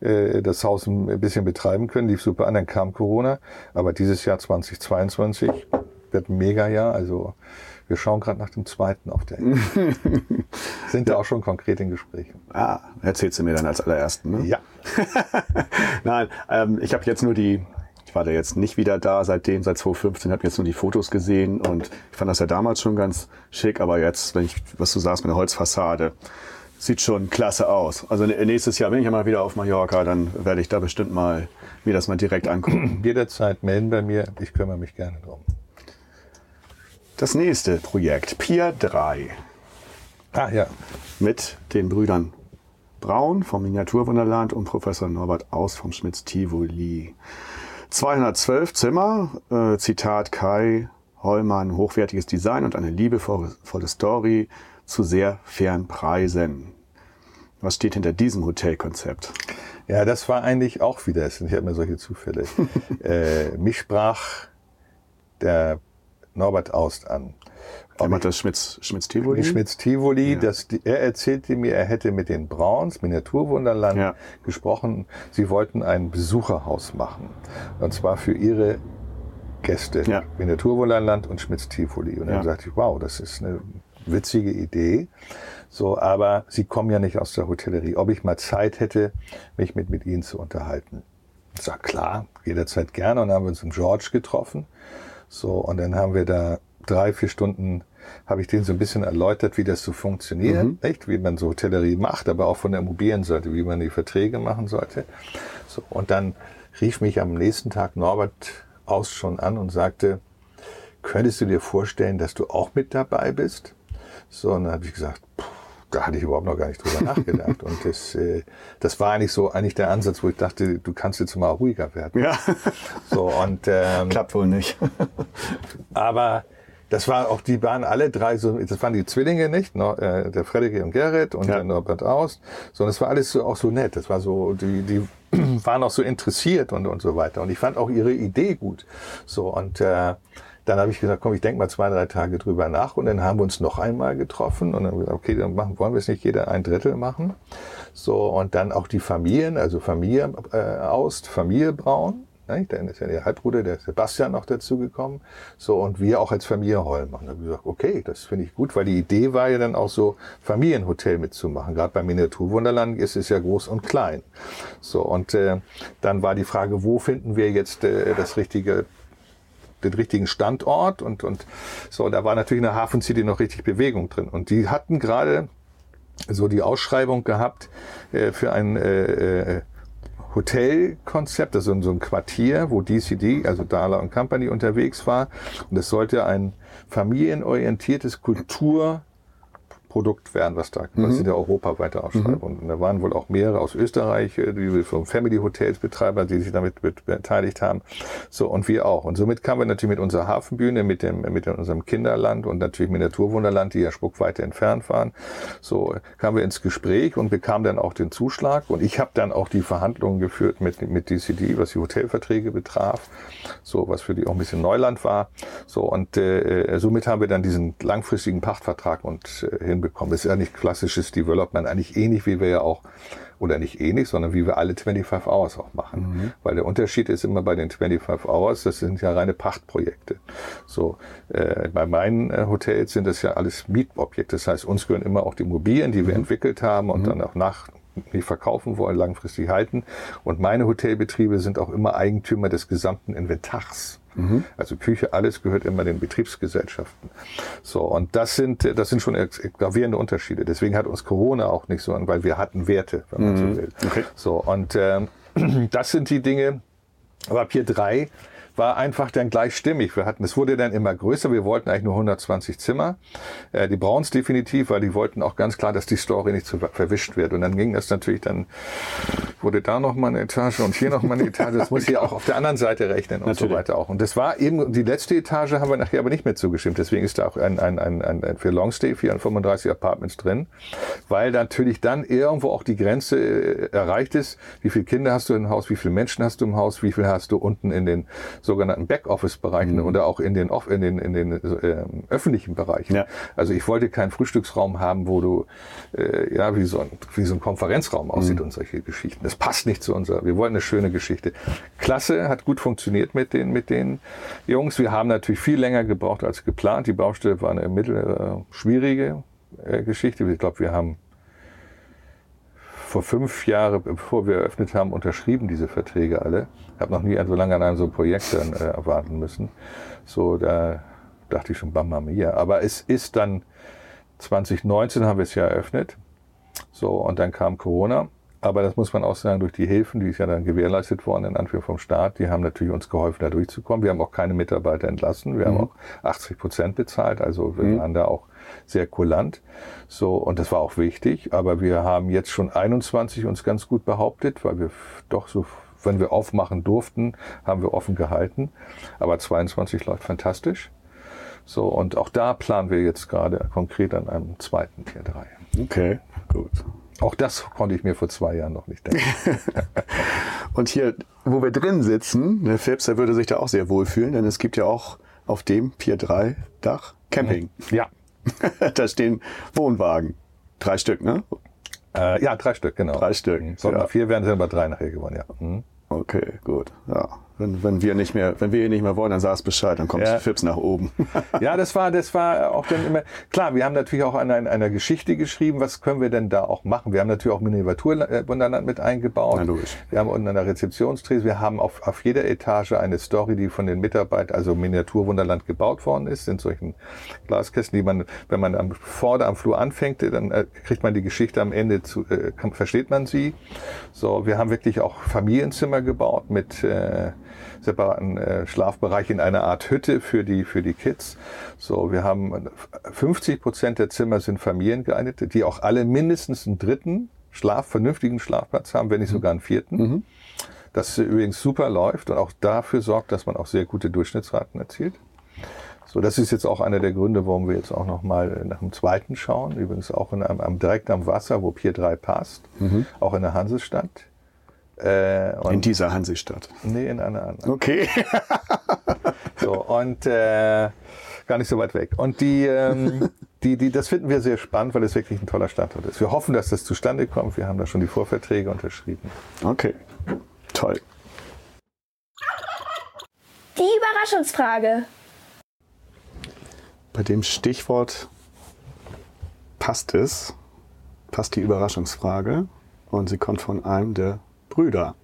äh, das Haus ein bisschen betreiben können, lief super an, dann kam Corona, aber dieses Jahr 2022 wird ein Mega-Jahr, also wir schauen gerade nach dem zweiten auf der Sind da auch schon konkret in Gesprächen. Ah, erzählst du mir dann als allerersten, ne? Ja. Nein, ähm, ich habe jetzt nur die war der jetzt nicht wieder da seitdem, seit 2015, habe jetzt nur die Fotos gesehen und ich fand das ja damals schon ganz schick, aber jetzt, wenn ich, was du sagst, mit der Holzfassade, sieht schon klasse aus. Also nächstes Jahr, wenn ich ja mal wieder auf Mallorca, dann werde ich da bestimmt mal mir das mal direkt angucken. Jederzeit melden bei mir, ich kümmere mich gerne drum. Das nächste Projekt, Pier 3. Ah ja. Mit den Brüdern Braun vom Miniaturwunderland und Professor Norbert Aus vom Schmitz Tivoli. 212 Zimmer, äh, Zitat Kai Hollmann, hochwertiges Design und eine liebevolle Story zu sehr fairen Preisen. Was steht hinter diesem Hotelkonzept? Ja, das war eigentlich auch wieder, ich habe mir solche Zufälle. äh, mich sprach der Norbert Aust an. Er macht das Schmitz, Schmitz Tivoli? Schmitz Tivoli, ja. das, er erzählte mir, er hätte mit den Brauns, Miniaturwunderland, ja. gesprochen. Sie wollten ein Besucherhaus machen. Und zwar für ihre Gäste. Ja. Miniaturwunderland und Schmitz Tivoli. Und dann sagte ich, wow, das ist eine witzige Idee. So, aber sie kommen ja nicht aus der Hotellerie. Ob ich mal Zeit hätte, mich mit, mit ihnen zu unterhalten. Ich sag, klar, jederzeit gerne. Und dann haben wir uns im George getroffen. So, und dann haben wir da drei, vier Stunden habe ich denen so ein bisschen erläutert, wie das so funktioniert, mhm. nicht? wie man so Hotellerie macht, aber auch von der Immobilienseite, wie man die Verträge machen sollte. So, und dann rief mich am nächsten Tag Norbert aus schon an und sagte, könntest du dir vorstellen, dass du auch mit dabei bist? So, und dann habe ich gesagt, pff, da hatte ich überhaupt noch gar nicht drüber nachgedacht. Und das, äh, das war eigentlich so eigentlich der Ansatz, wo ich dachte, du kannst jetzt mal ruhiger werden. Ja. So und ähm, klappt wohl nicht. aber das war auch, die waren alle drei so, das waren die Zwillinge nicht, no, äh, der Frederik und Gerrit und ja. der Norbert Aust, sondern es war alles so, auch so nett. Das war so, die, die waren auch so interessiert und, und so weiter. Und ich fand auch ihre Idee gut. So, und äh, dann habe ich gesagt, komm, ich denke mal zwei, drei Tage drüber nach. Und dann haben wir uns noch einmal getroffen und dann haben wir gesagt, okay, dann machen, wollen wir es nicht jeder ein Drittel machen. So, und dann auch die Familien, also Familie äh, Aust, Familie Braun. Ne? Dann ist ja der Halbbruder, der Sebastian, noch dazugekommen. So, und wir auch als Familie Holm machen. Da habe ich gesagt, okay, das finde ich gut, weil die Idee war ja dann auch so, Familienhotel mitzumachen. Gerade beim Miniaturwunderland ist es ja groß und klein. So, und äh, dann war die Frage, wo finden wir jetzt äh, das richtige den richtigen Standort und, und so, da war natürlich in der Hafen City noch richtig Bewegung drin. Und die hatten gerade so die Ausschreibung gehabt äh, für ein äh, äh Hotelkonzept, also so ein Quartier, wo DCD, also Dala und Company unterwegs war. Und es sollte ein familienorientiertes Kultur Produkt werden, was da mhm. der europaweite Ausschreibung. Mhm. Und da waren wohl auch mehrere aus Österreich, äh, die vom Family Hotels Betreiber, die sich damit beteiligt haben. So, und wir auch. Und somit kamen wir natürlich mit unserer Hafenbühne, mit dem, mit unserem Kinderland und natürlich mit Naturwunderland, die ja spuckweite entfernt waren. So, kamen wir ins Gespräch und bekamen dann auch den Zuschlag. Und ich habe dann auch die Verhandlungen geführt mit, mit DCD, was die Hotelverträge betraf. So, was für die auch ein bisschen Neuland war. So, und äh, äh somit haben wir dann diesen langfristigen Pachtvertrag und äh, hinbekommen bekommen. Das ist ja nicht klassisches Development, eigentlich ähnlich wie wir ja auch, oder nicht ähnlich, sondern wie wir alle 25 Hours auch machen. Mhm. Weil der Unterschied ist immer bei den 25 Hours, das sind ja reine Pachtprojekte. So, äh, bei meinen äh, Hotels sind das ja alles Mietobjekte. Das heißt, uns gehören immer auch die Immobilien, die wir mhm. entwickelt haben und mhm. dann auch nach nicht verkaufen wollen, langfristig halten. Und meine Hotelbetriebe sind auch immer Eigentümer des gesamten Inventars. Mhm. Also Küche, alles gehört immer den Betriebsgesellschaften. So, und das sind, das sind schon gravierende Unterschiede. Deswegen hat uns Corona auch nicht so, weil wir hatten Werte, wenn man mhm. so will. Okay. So, und ähm, das sind die Dinge. Aber Pier 3 war einfach dann gleich stimmig. Wir hatten, es wurde dann immer größer. Wir wollten eigentlich nur 120 Zimmer. Äh, die Browns definitiv, weil die wollten auch ganz klar, dass die Story nicht zu verwischt wird. Und dann ging das natürlich dann, wurde da noch mal eine Etage und hier noch mal eine Etage. Das muss hier auch auf der anderen Seite rechnen und natürlich. so weiter auch. Und das war eben, die letzte Etage haben wir nachher aber nicht mehr zugestimmt. Deswegen ist da auch ein, ein, ein, ein für Longstay 435 Apartments drin, weil natürlich dann irgendwo auch die Grenze äh, erreicht ist. Wie viele Kinder hast du im Haus? Wie viele Menschen hast du im Haus? Wie viel hast du unten in den sogenannten Backoffice-Bereichen mhm. oder auch in den, in den, in den äh, öffentlichen Bereichen. Ja. Also ich wollte keinen Frühstücksraum haben, wo du äh, ja wie so ein, wie so ein Konferenzraum aussieht mhm. und solche Geschichten. Das passt nicht zu unserer. Wir wollen eine schöne Geschichte. Klasse, hat gut funktioniert mit den mit den Jungs. Wir haben natürlich viel länger gebraucht als geplant. Die Baustelle war eine mittel äh, schwierige äh, Geschichte. Ich glaube, wir haben vor fünf Jahren, bevor wir eröffnet haben, unterschrieben diese Verträge alle. Ich habe noch nie so lange an einem so Projekt dann äh, erwarten müssen. So, da dachte ich schon, Bamba Mia. Aber es ist dann 2019 haben wir es ja eröffnet. So, und dann kam Corona. Aber das muss man auch sagen, durch die Hilfen, die ist ja dann gewährleistet worden, in Anführung vom Staat, die haben natürlich uns geholfen, da durchzukommen. Wir haben auch keine Mitarbeiter entlassen. Wir mhm. haben auch 80 Prozent bezahlt. Also wir mhm. waren da auch sehr kulant. So, und das war auch wichtig. Aber wir haben jetzt schon 21 uns ganz gut behauptet, weil wir doch so, wenn wir aufmachen durften, haben wir offen gehalten. Aber 22 läuft fantastisch. So, und auch da planen wir jetzt gerade konkret an einem zweiten Tier 3. Okay, gut. Auch das konnte ich mir vor zwei Jahren noch nicht denken. und hier, wo wir drin sitzen, der Philips, der würde sich da auch sehr wohlfühlen, denn es gibt ja auch auf dem Pier 3 Dach Camping. Ja. da stehen Wohnwagen. Drei Stück, ne? Äh, ja, drei Stück, genau. Drei Stück. Sollten ja. vier werden, sind aber drei nachher geworden, ja. Mhm. Okay, gut. Ja. Wenn, wenn wir nicht mehr, wenn wir ihn nicht mehr wollen, dann sag's Bescheid, dann kommt ja. Fips nach oben. ja, das war, das war auch dann immer, klar, wir haben natürlich auch an einer, einer Geschichte geschrieben, was können wir denn da auch machen? Wir haben natürlich auch Miniaturwunderland mit eingebaut. Na, Wir haben unten an der Rezeptionstrese, wir haben auf, auf jeder Etage eine Story, die von den Mitarbeitern, also Miniaturwunderland gebaut worden ist, in solchen Glaskästen, die man, wenn man am, vorne am Flur anfängt, dann äh, kriegt man die Geschichte am Ende zu, äh, kann, versteht man sie. So, wir haben wirklich auch Familienzimmer gebaut mit, äh, separaten äh, Schlafbereich in einer Art Hütte für die, für die Kids. So, wir haben 50 Prozent der Zimmer sind Familien geeignet, die auch alle mindestens einen dritten Schlaf, vernünftigen Schlafplatz haben, wenn nicht sogar einen vierten. Mhm. Das übrigens super läuft und auch dafür sorgt, dass man auch sehr gute Durchschnittsraten erzielt. So, das ist jetzt auch einer der Gründe, warum wir jetzt auch nochmal nach dem zweiten schauen. Übrigens auch in einem, direkt am Wasser, wo Pier 3 passt. Mhm. Auch in der Hansestadt. Äh, in dieser Hansestadt? Nee, in einer anderen. Okay. so, und äh, gar nicht so weit weg. Und die, ähm, die, die, das finden wir sehr spannend, weil es wirklich ein toller Standort ist. Wir hoffen, dass das zustande kommt. Wir haben da schon die Vorverträge unterschrieben. Okay, toll. Die Überraschungsfrage. Bei dem Stichwort passt es, passt die Überraschungsfrage und sie kommt von einem der Brüder.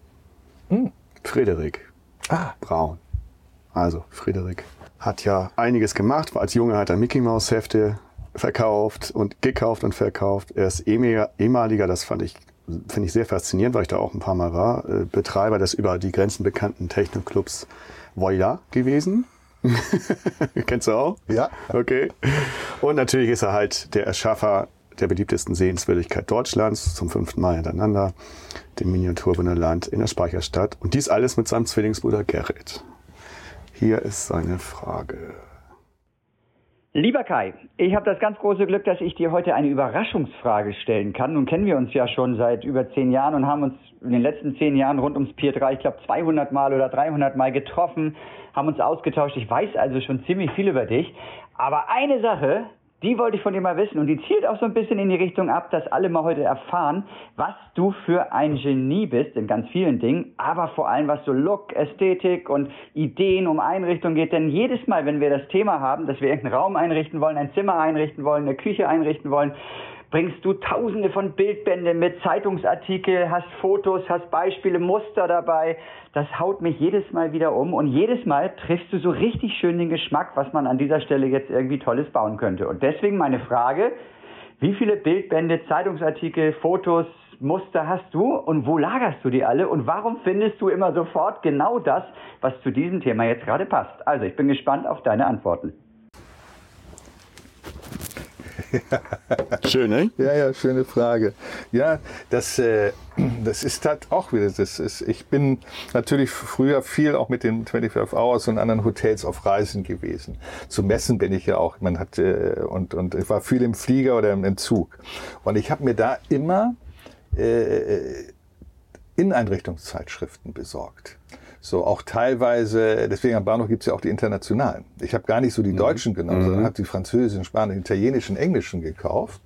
Hm. Frederik ah. Braun. Also, Frederik hat ja einiges gemacht. Als Junge hat er Mickey Mouse Hefte verkauft und gekauft und verkauft. Er ist ehemaliger, das fand ich, finde ich sehr faszinierend, weil ich da auch ein paar Mal war, äh, Betreiber des über die Grenzen bekannten Technoclubs Voila gewesen. Kennst du auch? Ja. Okay. Und natürlich ist er halt der Erschaffer der beliebtesten Sehenswürdigkeit Deutschlands zum fünften Mal hintereinander, dem Miniaturwunderland in der Speicherstadt. Und dies alles mit seinem Zwillingsbruder Gerrit. Hier ist seine Frage. Lieber Kai, ich habe das ganz große Glück, dass ich dir heute eine Überraschungsfrage stellen kann. Nun kennen wir uns ja schon seit über zehn Jahren und haben uns in den letzten zehn Jahren rund ums Pier 3, ich glaube 200 Mal oder 300 Mal getroffen, haben uns ausgetauscht. Ich weiß also schon ziemlich viel über dich. Aber eine Sache, die wollte ich von dir mal wissen und die zielt auch so ein bisschen in die Richtung ab, dass alle mal heute erfahren, was du für ein Genie bist in ganz vielen Dingen, aber vor allem was so Look, Ästhetik und Ideen um Einrichtung geht. Denn jedes Mal, wenn wir das Thema haben, dass wir irgendeinen Raum einrichten wollen, ein Zimmer einrichten wollen, eine Küche einrichten wollen, bringst du tausende von Bildbände mit Zeitungsartikel, hast Fotos, hast Beispiele, Muster dabei. Das haut mich jedes Mal wieder um und jedes Mal triffst du so richtig schön den Geschmack, was man an dieser Stelle jetzt irgendwie Tolles bauen könnte. Und deswegen meine Frage, wie viele Bildbände, Zeitungsartikel, Fotos, Muster hast du und wo lagerst du die alle und warum findest du immer sofort genau das, was zu diesem Thema jetzt gerade passt? Also ich bin gespannt auf deine Antworten. Schön, ne? Ja, ja, schöne Frage. Ja, das, äh, das ist halt auch wieder, das ist, ich bin natürlich früher viel auch mit den 25 Hours und anderen Hotels auf Reisen gewesen. Zu Messen bin ich ja auch, man hat, äh, und, und ich war viel im Flieger oder im, Zug. Und ich habe mir da immer äh, Inneneinrichtungszeitschriften besorgt. So auch teilweise, deswegen am Bahnhof gibt's ja auch die internationalen. Ich habe gar nicht so die mhm. deutschen genommen, mhm. sondern habe die französischen, spanischen, italienischen, englischen gekauft.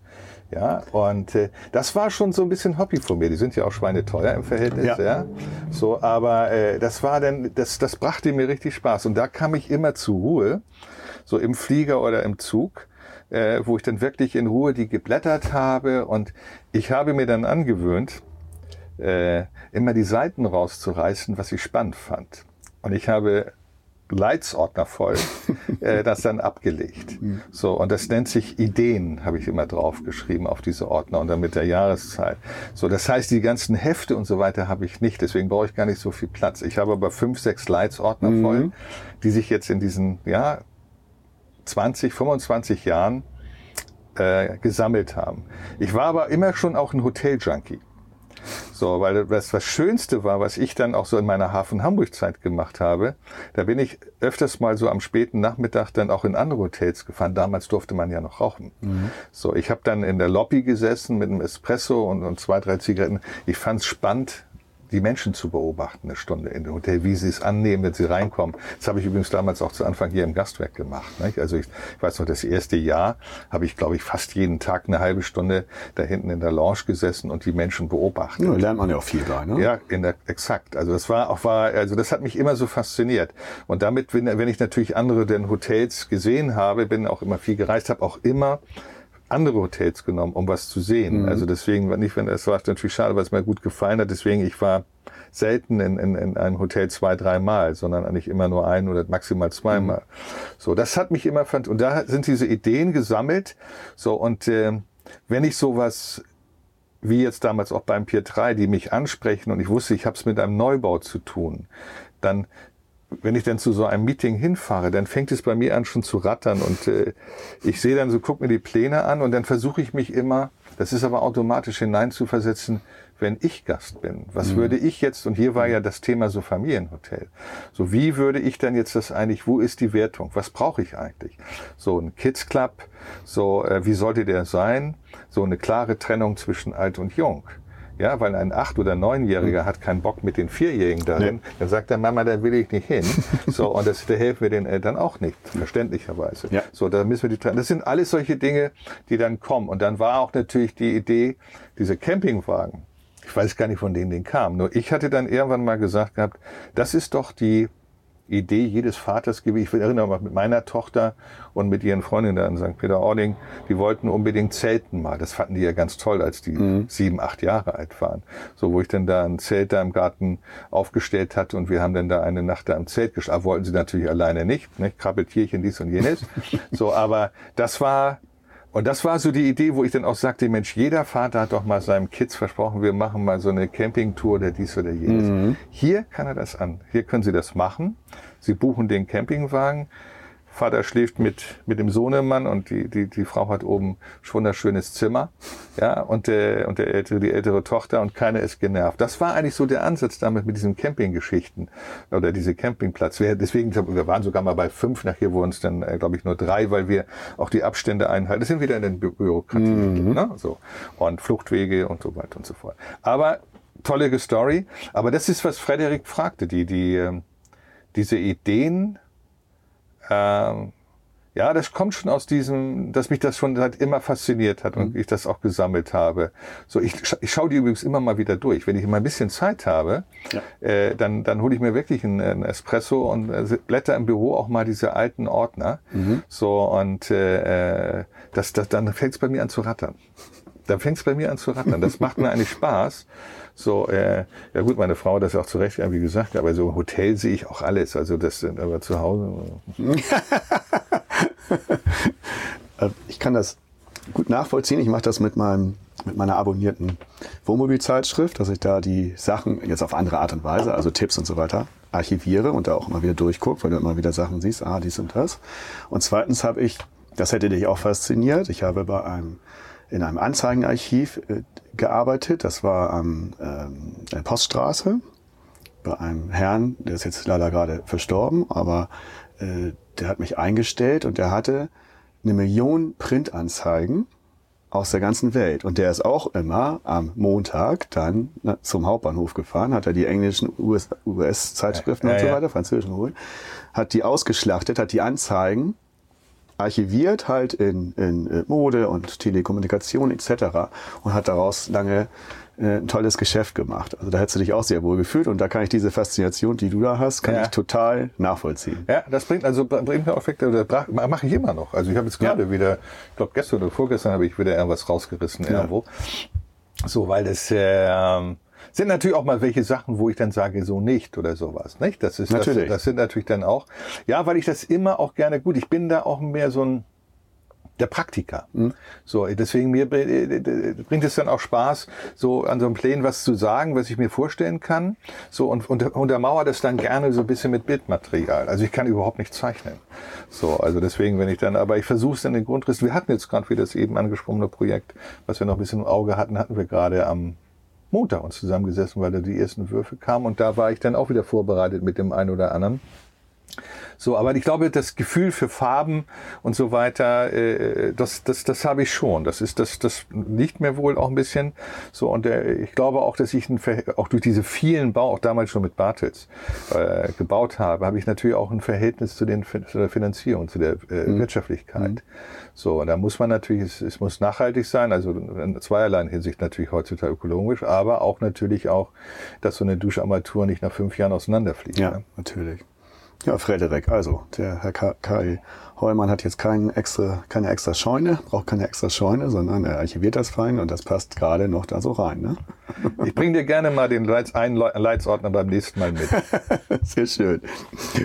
Ja, und äh, das war schon so ein bisschen Hobby von mir. Die sind ja auch schweineteuer im Verhältnis, ja. ja. So, aber äh, das war dann, das, das brachte mir richtig Spaß. Und da kam ich immer zur Ruhe, so im Flieger oder im Zug, äh, wo ich dann wirklich in Ruhe die geblättert habe. Und ich habe mir dann angewöhnt, äh, immer die Seiten rauszureißen, was ich spannend fand. Und ich habe Leitsordner voll, äh, das dann abgelegt. Mhm. So, und das nennt sich Ideen, habe ich immer draufgeschrieben auf diese Ordner und dann mit der Jahreszeit. So, das heißt, die ganzen Hefte und so weiter habe ich nicht, deswegen brauche ich gar nicht so viel Platz. Ich habe aber fünf, sechs Leitsordner mhm. voll, die sich jetzt in diesen, ja, 20, 25 Jahren äh, gesammelt haben. Ich war aber immer schon auch ein Hotel-Junkie. So, weil das, das Schönste war, was ich dann auch so in meiner Hafen-Hamburg-Zeit gemacht habe, da bin ich öfters mal so am späten Nachmittag dann auch in andere Hotels gefahren. Damals durfte man ja noch rauchen. Mhm. So, ich habe dann in der Lobby gesessen mit einem Espresso und, und zwei, drei Zigaretten. Ich fand es spannend, die Menschen zu beobachten, eine Stunde in dem Hotel, wie sie es annehmen, wenn sie reinkommen. Das habe ich übrigens damals auch zu Anfang hier im Gastwerk gemacht. Nicht? Also ich, ich weiß noch, das erste Jahr habe ich, glaube ich, fast jeden Tag eine halbe Stunde da hinten in der Lounge gesessen und die Menschen beobachtet. Ja, lernt man ja auch viel da, ne? Ja, in der, exakt. Also das war auch war, also das hat mich immer so fasziniert. Und damit, wenn, wenn ich natürlich andere denn Hotels gesehen habe, bin auch immer viel gereist, habe auch immer andere Hotels genommen, um was zu sehen. Mhm. Also deswegen, nicht, wenn es war natürlich schade, weil es mir gut gefallen hat. Deswegen, ich war selten in, in, in einem Hotel zwei, dreimal, sondern eigentlich immer nur ein oder maximal zweimal. Mhm. So, das hat mich immer fand und da sind diese Ideen gesammelt. So und äh, wenn ich sowas wie jetzt damals auch beim Pier 3, die mich ansprechen und ich wusste, ich habe es mit einem Neubau zu tun, dann wenn ich dann zu so einem Meeting hinfahre, dann fängt es bei mir an schon zu rattern und äh, ich sehe dann so, guck mir die Pläne an und dann versuche ich mich immer, das ist aber automatisch hineinzuversetzen, wenn ich Gast bin. Was mhm. würde ich jetzt, und hier war ja das Thema so Familienhotel, so wie würde ich denn jetzt das eigentlich, wo ist die Wertung, was brauche ich eigentlich? So ein Kids Club, so äh, wie sollte der sein? So eine klare Trennung zwischen alt und jung. Ja, weil ein acht- oder neunjähriger mhm. hat keinen Bock mit den Vierjährigen darin. Nee. Dann sagt der Mama, da will ich nicht hin. so, und das, da helfen wir den Eltern auch nicht, verständlicherweise. Ja. So, da müssen wir die, das sind alles solche Dinge, die dann kommen. Und dann war auch natürlich die Idee, diese Campingwagen. Ich weiß gar nicht, von denen den kam. Nur ich hatte dann irgendwann mal gesagt gehabt, das ist doch die Idee jedes Vaters gewesen. Ich erinnere mich mit meiner Tochter und mit ihren Freundinnen da in St. Peter-Ording, die wollten unbedingt zelten mal. Das fanden die ja ganz toll, als die mhm. sieben, acht Jahre alt waren. So, wo ich dann da ein Zelt da im Garten aufgestellt hatte und wir haben dann da eine Nacht da im Zelt geschlafen. Wollten sie natürlich alleine nicht, ne? Krabbeltierchen, dies und jenes. so, aber das war und das war so die Idee, wo ich dann auch sagte, Mensch, jeder Vater hat doch mal seinem Kids versprochen, wir machen mal so eine Campingtour oder dies oder jenes. Mhm. Hier kann er das an. Hier können Sie das machen. Sie buchen den Campingwagen. Vater schläft mit, mit dem Sohnemann und die, die, die Frau hat oben schon wunderschönes Zimmer. Ja, und der, und der ältere, die ältere Tochter und keiner ist genervt. Das war eigentlich so der Ansatz damit mit diesen Campinggeschichten oder diese Campingplatz. Wir, deswegen, wir waren sogar mal bei fünf, nachher wurden es dann, äh, glaube ich, nur drei, weil wir auch die Abstände einhalten. Das sind wieder in den Bü Bürokratie. Mhm. Ne? So. Und Fluchtwege und so weiter und so fort. Aber tolle Story. Aber das ist, was Frederik fragte, die, die, ähm, diese Ideen, ähm, ja, das kommt schon aus diesem, dass mich das schon seit immer fasziniert hat und mhm. ich das auch gesammelt habe. So, ich, ich schaue die übrigens immer mal wieder durch. Wenn ich mal ein bisschen Zeit habe, ja. äh, dann, dann hole ich mir wirklich einen, einen Espresso und äh, blätter im Büro auch mal diese alten Ordner. Mhm. So, und äh, äh das, das, dann fängt es bei mir an zu rattern. Dann fängt es bei mir an zu rattern. Das macht mir eigentlich Spaß. So, äh, ja gut, meine Frau hat das auch zu Recht irgendwie gesagt, aber so Hotel sehe ich auch alles. Also das sind aber zu Hause. Äh, ich kann das gut nachvollziehen. Ich mache das mit meinem mit meiner abonnierten Wohnmobilzeitschrift, dass ich da die Sachen jetzt auf andere Art und Weise, also Tipps und so weiter, archiviere und da auch immer wieder durchgucke, weil du immer wieder Sachen siehst, ah, dies und das. Und zweitens habe ich, das hätte dich auch fasziniert, ich habe bei einem in einem Anzeigenarchiv äh, gearbeitet. Das war am ähm, Poststraße bei einem Herrn, der ist jetzt leider gerade verstorben, aber äh, der hat mich eingestellt und der hatte eine Million Printanzeigen aus der ganzen Welt. Und der ist auch immer am Montag dann zum Hauptbahnhof gefahren, hat er die englischen US-Zeitschriften US ja, ja, und so weiter, französischen geholt, hat die ausgeschlachtet, hat die Anzeigen archiviert halt in, in äh, Mode und Telekommunikation etc. und hat daraus lange äh, ein tolles Geschäft gemacht. Also da hättest du dich auch sehr wohl gefühlt und da kann ich diese Faszination, die du da hast, kann ja. ich total nachvollziehen. Ja, das bringt also bringt mir Effekte, oder mache ich immer noch. Also ich habe jetzt gerade ja. wieder, ich glaube gestern oder vorgestern habe ich wieder irgendwas rausgerissen ja. irgendwo. So, weil das äh, Sind natürlich auch mal welche Sachen, wo ich dann sage, so nicht oder sowas. Nicht? Das ist Natürlich. Das, das sind natürlich dann auch. Ja, weil ich das immer auch gerne gut. Ich bin da auch mehr so ein der Praktiker. So, deswegen mir br- äh, bringt es dann auch Spaß, so an so einem Plänen was zu sagen, was ich mir vorstellen kann. So und, und untermauer das dann gerne so ein bisschen mit Bildmaterial. Also ich kann überhaupt nicht zeichnen. So, also deswegen, wenn ich dann, aber ich versuche es dann den Grundriss. Wir hatten jetzt gerade wieder das eben angesprochene Projekt, was wir noch ein bisschen im Auge hatten, hatten wir gerade am Montag uns zusammengesessen, weil da die ersten Würfe kamen und da war ich dann auch wieder vorbereitet mit dem einen oder anderen. So, aber ich glaube, das Gefühl für Farben und so weiter, äh, das, das, das habe ich schon. Das ist, das, das liegt mir wohl auch ein bisschen. So und äh, ich glaube auch, dass ich ein, auch durch diese vielen Bau, auch damals schon mit Bartels äh, gebaut habe, habe ich natürlich auch ein Verhältnis zu, den, zu der Finanzierung, zu der äh, Wirtschaftlichkeit. So, und da muss man natürlich, es, es muss nachhaltig sein, also in zweierlei Hinsicht natürlich heutzutage ökologisch, aber auch natürlich auch, dass so eine Duscharmatur nicht nach fünf Jahren auseinanderfliegt. Ja, ne? natürlich. Ja, Frederik, also der Herr Ka- Kai Heumann hat jetzt keinen extra, keine extra Scheune, braucht keine extra Scheune, sondern er archiviert das fein und das passt gerade noch da so rein. Ne? Ich bringe dir gerne mal den Leits, einen Le- Leitsordner beim nächsten Mal mit. Sehr schön.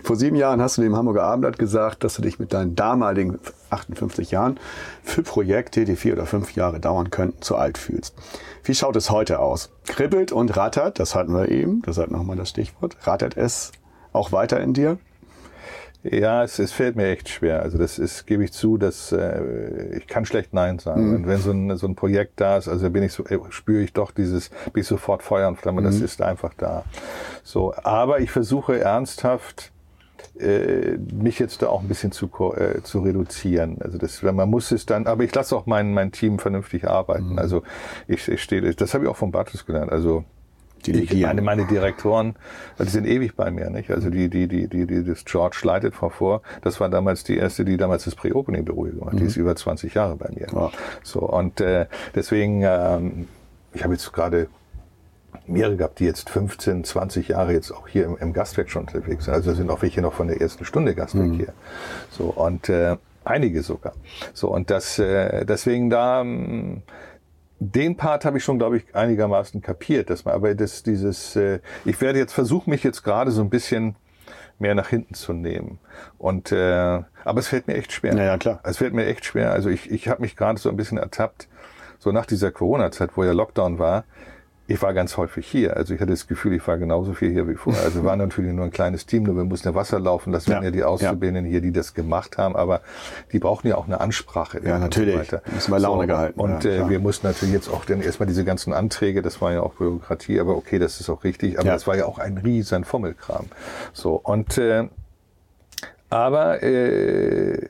Vor sieben Jahren hast du dem Hamburger Abendblatt gesagt, dass du dich mit deinen damaligen 58 Jahren für Projekte, die vier oder fünf Jahre dauern könnten, zu alt fühlst. Wie schaut es heute aus? Kribbelt und rattert, das hatten wir eben, das hat nochmal das Stichwort. Rattert es auch weiter in dir? Ja, es, es fällt mir echt schwer. Also das ist, gebe ich zu, dass äh, ich kann schlecht Nein sagen. Und wenn so ein, so ein Projekt da ist, also bin ich so, äh, spüre ich doch dieses, bin ich sofort Feuer und Flamme, das ist einfach da. So, aber ich versuche ernsthaft, äh, mich jetzt da auch ein bisschen zu, äh, zu reduzieren. Also das, man muss es dann, aber ich lasse auch mein, mein Team vernünftig arbeiten. Also ich, ich stehe, das habe ich auch von Bartus gelernt. Also ich Delegieren. meine, meine Direktoren, die sind ewig bei mir, nicht? Also die, die, die, die, die das George leitet vor vor, das war damals die erste, die damals das Pre-Opening-Büro hier gemacht hat. Die ist über 20 Jahre bei mir. Ja. So, und äh, deswegen, ähm, ich habe jetzt gerade mehrere gehabt, die jetzt 15, 20 Jahre jetzt auch hier im, im Gastwerk schon unterwegs sind. Also sind auch welche noch von der ersten Stunde Gastwerk hier. So, und äh, einige sogar. So, und das, äh, deswegen da, ähm, den Part habe ich schon, glaube ich, einigermaßen kapiert, dass man, aber das, dieses, äh, ich werde jetzt versuchen, mich jetzt gerade so ein bisschen mehr nach hinten zu nehmen. Und äh, aber es fällt mir echt schwer. Ja, ja, klar. Es fällt mir echt schwer. Also ich, ich habe mich gerade so ein bisschen ertappt, so nach dieser Corona-Zeit, wo ja Lockdown war. Ich war ganz häufig hier. Also ich hatte das Gefühl, ich war genauso viel hier wie vorher. Also wir waren natürlich nur ein kleines Team, nur wir mussten ja Wasser laufen lassen. Wir Ja, ja die Auszubildenden hier, die das gemacht haben, aber die brauchen ja auch eine Ansprache. Ja, natürlich. So. Müssen bei Laune gehalten Und werden, äh, wir mussten natürlich jetzt auch dann erstmal diese ganzen Anträge, das war ja auch Bürokratie, aber okay, das ist auch richtig. Aber Ja. das war ja auch ein riesen Fummelkram. So, und äh, aber äh,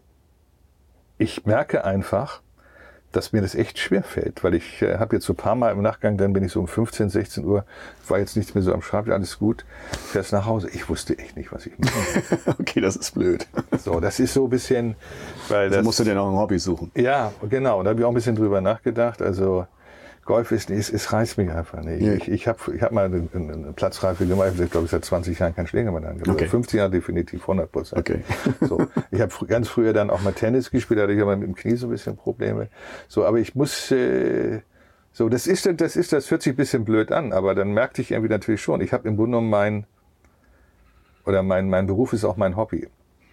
ich merke einfach, dass mir das echt schwer fällt, weil ich äh, habe jetzt so ein paar Mal im Nachgang, dann bin ich so um 15, 16 Uhr, war jetzt nichts mehr so am Schreibtisch, alles gut, fährst nach Hause. Ich wusste echt nicht, was ich mache. Okay, das ist blöd. so, das ist so ein bisschen, weil Da das, musst du dir noch ein Hobby suchen. ja, genau. Da habe ich auch ein bisschen drüber nachgedacht. Also Golf ist, es, es reizt mich einfach nicht. Ja. Ich, ich habe ich hab mal eine, eine Platzreife gemacht. Ich glaube, ich seit 20 Jahren keinen Schläger mehr angebracht. Okay. 15 Jahre definitiv 100 Prozent. Okay. So, ich habe fr ganz früher dann auch mal Tennis gespielt, da hatte ich aber mit dem Knie so ein bisschen Probleme. So, aber ich muss äh, so, das ist, das ist, das hört sich ein bisschen blöd an, aber dann merkte ich irgendwie natürlich schon, ich habe im Grunde genommen mein, oder mein, mein Beruf ist auch mein Hobby.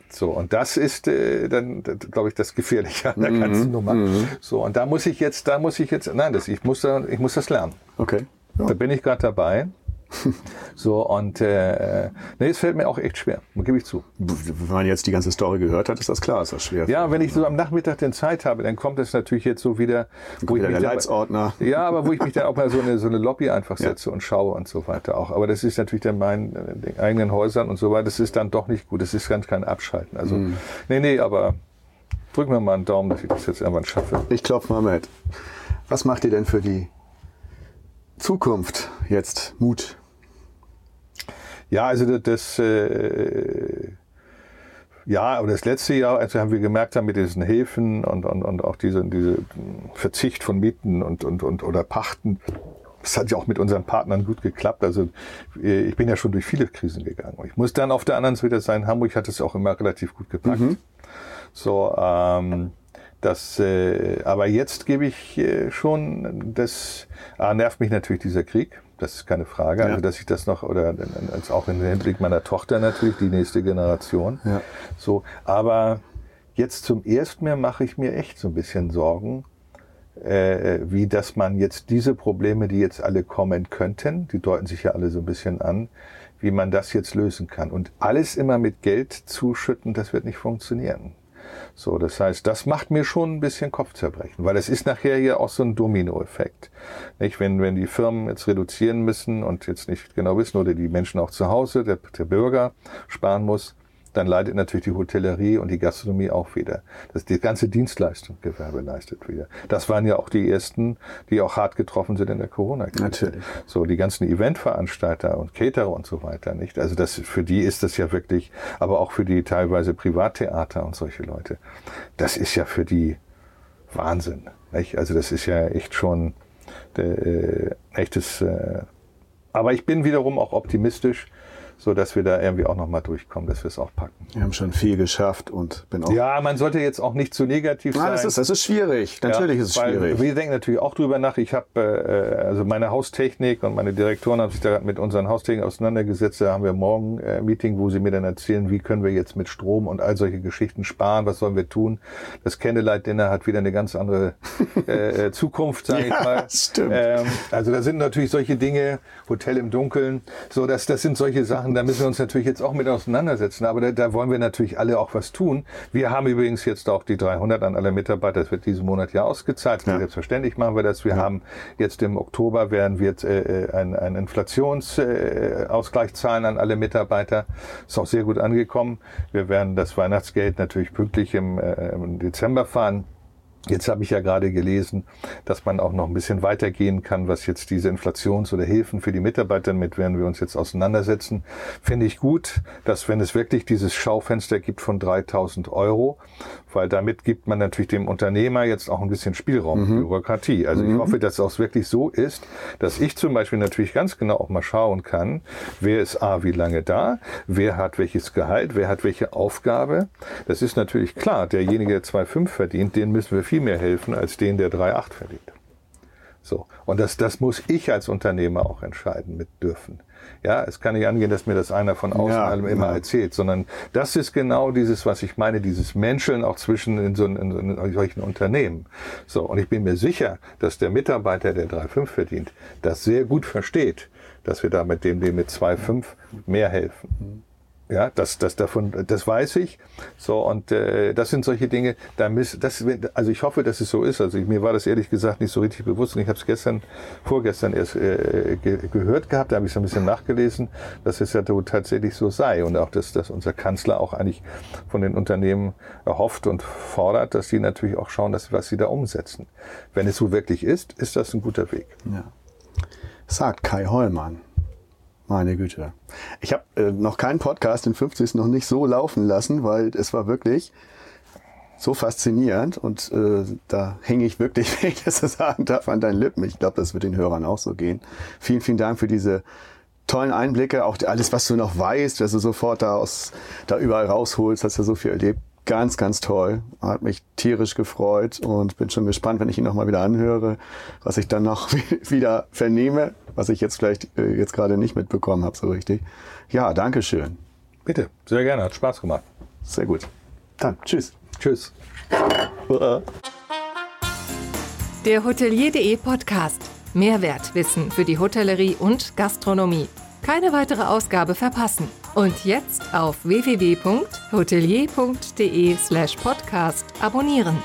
So, und das ist äh, dann, glaube ich, das Gefährliche an der ganzen Nummer. So, und da muss ich jetzt, da muss ich jetzt, nein, das, ich, muss da, ich muss das lernen. Okay. Da bin ich gerade dabei. So, und äh, nee, es fällt mir auch echt schwer, gebe ich zu. Wenn man jetzt die ganze Story gehört hat, ist das klar, ist das schwer. Ja, wenn ich so am Nachmittag den Zeit habe, dann kommt es natürlich jetzt so wieder, wo wieder ich mich der dann- Leitsordner. Ja, aber wo ich mich dann auch mal so eine, so eine Lobby einfach setze und schaue und so weiter auch. Aber das ist natürlich dann meinen äh, den eigenen Häusern und so weiter. Das ist dann doch nicht gut. Das ist ganz kein Abschalten. Also, Mhm. nee, nee, aber drück mir mal einen Daumen, dass ich das jetzt irgendwann schaffe. Ich klopfe mal mit. Was macht dir denn für die Zukunft jetzt Mut? Ja, also das, äh, ja, aber das letzte Jahr, als haben wir gemerkt haben mit diesen Hilfen und, und, und auch diese, diese Verzicht von Mieten und, und, und oder Pachten, das hat ja auch mit unseren Partnern gut geklappt. Also äh, ich bin ja schon durch viele Krisen gegangen. Ich muss dann auf der anderen Seite sein, Hamburg hat es auch immer relativ gut gepackt. So, ähm, das, äh, aber jetzt gebe ich äh, schon, das ah, nervt mich natürlich dieser Krieg. Das ist keine Frage. Ja. Also, dass ich das noch, oder als auch im Hinblick meiner Tochter natürlich, die nächste Generation. Ja. So, aber jetzt zum ersten Mal mache ich mir echt so ein bisschen Sorgen, äh, wie dass man jetzt diese Probleme, die jetzt alle kommen könnten, die deuten sich ja alle so ein bisschen an, wie man das jetzt lösen kann. Und alles immer mit Geld zuschütten, das wird nicht funktionieren. So, das heißt, das macht mir schon ein bisschen Kopfzerbrechen, weil es ist nachher ja auch so ein Dominoeffekt. Nicht, wenn, wenn die Firmen jetzt reduzieren müssen und jetzt nicht genau wissen oder die Menschen auch zu Hause, der, der Bürger sparen muss, dann leidet natürlich die Hotellerie und die Gastronomie auch wieder. Das die ganze Dienstleistungsgewerbe leistet wieder. Das waren ja auch die ersten, die auch hart getroffen sind in der Corona-Krise. Natürlich. So die ganzen Eventveranstalter und Caterer und so weiter, nicht? Also das für die ist das ja wirklich, aber auch für die teilweise Privattheater und solche Leute. Das ist ja für die Wahnsinn. Nicht? Also das ist ja echt schon äh, echtes. Äh, aber ich bin wiederum auch optimistisch so dass wir da irgendwie auch nochmal durchkommen, dass wir es auch packen. Wir haben schon viel geschafft und bin auch. Ja, man sollte jetzt auch nicht zu negativ Nein, sein. Das ist, das ist schwierig. Natürlich ja, ist es schwierig. Wir denken natürlich auch drüber nach. Ich habe äh, also meine Haustechnik und meine Direktoren haben sich da mit unseren Haustechnik auseinandergesetzt. Da haben wir morgen äh, Meeting, wo sie mir dann erzählen, wie können wir jetzt mit Strom und all solche Geschichten sparen, was sollen wir tun. Das Candlelight Dinner hat wieder eine ganz andere äh, äh Zukunft, sage ja, ich mal. Stimmt. Ähm, also da sind natürlich solche Dinge, Hotel im Dunkeln, so dass das sind solche Sachen Sachen, da müssen wir uns natürlich jetzt auch mit auseinandersetzen. Aber da, da, wollen wir natürlich alle auch was tun. Wir haben übrigens jetzt auch die 300 an alle Mitarbeiter. Das wird diesen Monat ja ausgezahlt. Ja. Selbstverständlich machen wir das. Wir ja. haben jetzt im Oktober werden wir jetzt, äh, äh ein, ein Inflationsausgleich äh, zahlen an alle Mitarbeiter. Ist auch sehr gut angekommen. Wir werden das Weihnachtsgeld natürlich pünktlich im, äh, im Dezember fahren. Jetzt habe ich ja gerade gelesen, dass man auch noch ein bisschen weitergehen kann, was jetzt diese Inflations- oder Hilfen für die Mitarbeiter, mit werden wir uns jetzt auseinandersetzen. Finde ich gut, dass wenn es wirklich dieses Schaufenster gibt von 3000 Euro, weil damit gibt man natürlich dem Unternehmer jetzt auch ein bisschen Spielraum, mhm. Bürokratie. Also mhm. ich hoffe, dass es auch wirklich so ist, dass ich zum Beispiel natürlich ganz genau auch mal schauen kann, wer ist A, wie lange da, wer hat welches Gehalt, wer hat welche Aufgabe. Das ist natürlich klar, derjenige, der 2,5 verdient, den müssen wir viel mehr helfen als den, der 3,8 verdient. So. Und das, das muss ich als Unternehmer auch entscheiden mit dürfen. Ja, es kann nicht angehen, dass mir das einer von außen ja, immer ja. erzählt, sondern das ist genau dieses, was ich meine, dieses Menscheln auch zwischen in, so, in, so, in solchen Unternehmen. So, und ich bin mir sicher, dass der Mitarbeiter, der 3,5 verdient, das sehr gut versteht, dass wir da mit dem, dem mit 2,5 mehr helfen. Ja, das, das davon, das weiß ich. So und äh, das sind solche Dinge. Da miss, das, also ich hoffe, dass es so ist. Also ich, mir war das ehrlich gesagt nicht so richtig bewusst. Und ich habe es gestern, vorgestern erst äh, ge gehört gehabt. Da habe ich es ein bisschen nachgelesen, dass es ja tatsächlich so sei und auch, dass, dass unser Kanzler auch eigentlich von den Unternehmen erhofft und fordert, dass die natürlich auch schauen, dass was sie da umsetzen. Wenn es so wirklich ist, ist das ein guter Weg. Ja. Sagt Kai Hollmann. Meine Güte. Ich habe äh, noch keinen Podcast, den 50. noch nicht so laufen lassen, weil es war wirklich so faszinierend und äh, da hänge ich wirklich, wenn ich das so sagen darf, an deinen Lippen. Ich glaube, das wird den Hörern auch so gehen. Vielen, vielen Dank für diese tollen Einblicke, auch alles, was du noch weißt, was du sofort da aus, da überall rausholst, hast ja so viel erlebt. Ganz, ganz toll. Hat mich tierisch gefreut und bin schon gespannt, wenn ich ihn nochmal wieder anhöre, was ich dann noch wieder vernehme, was ich jetzt vielleicht äh, jetzt gerade nicht mitbekommen habe so richtig. Ja, danke schön. Bitte, sehr gerne, hat Spaß gemacht. Sehr gut. Dann, tschüss. Tschüss. Der Hotelier.de Podcast. Mehrwertwissen für die Hotellerie und Gastronomie. Keine weitere Ausgabe verpassen. Und jetzt auf www.hotelier.de/podcast abonnieren.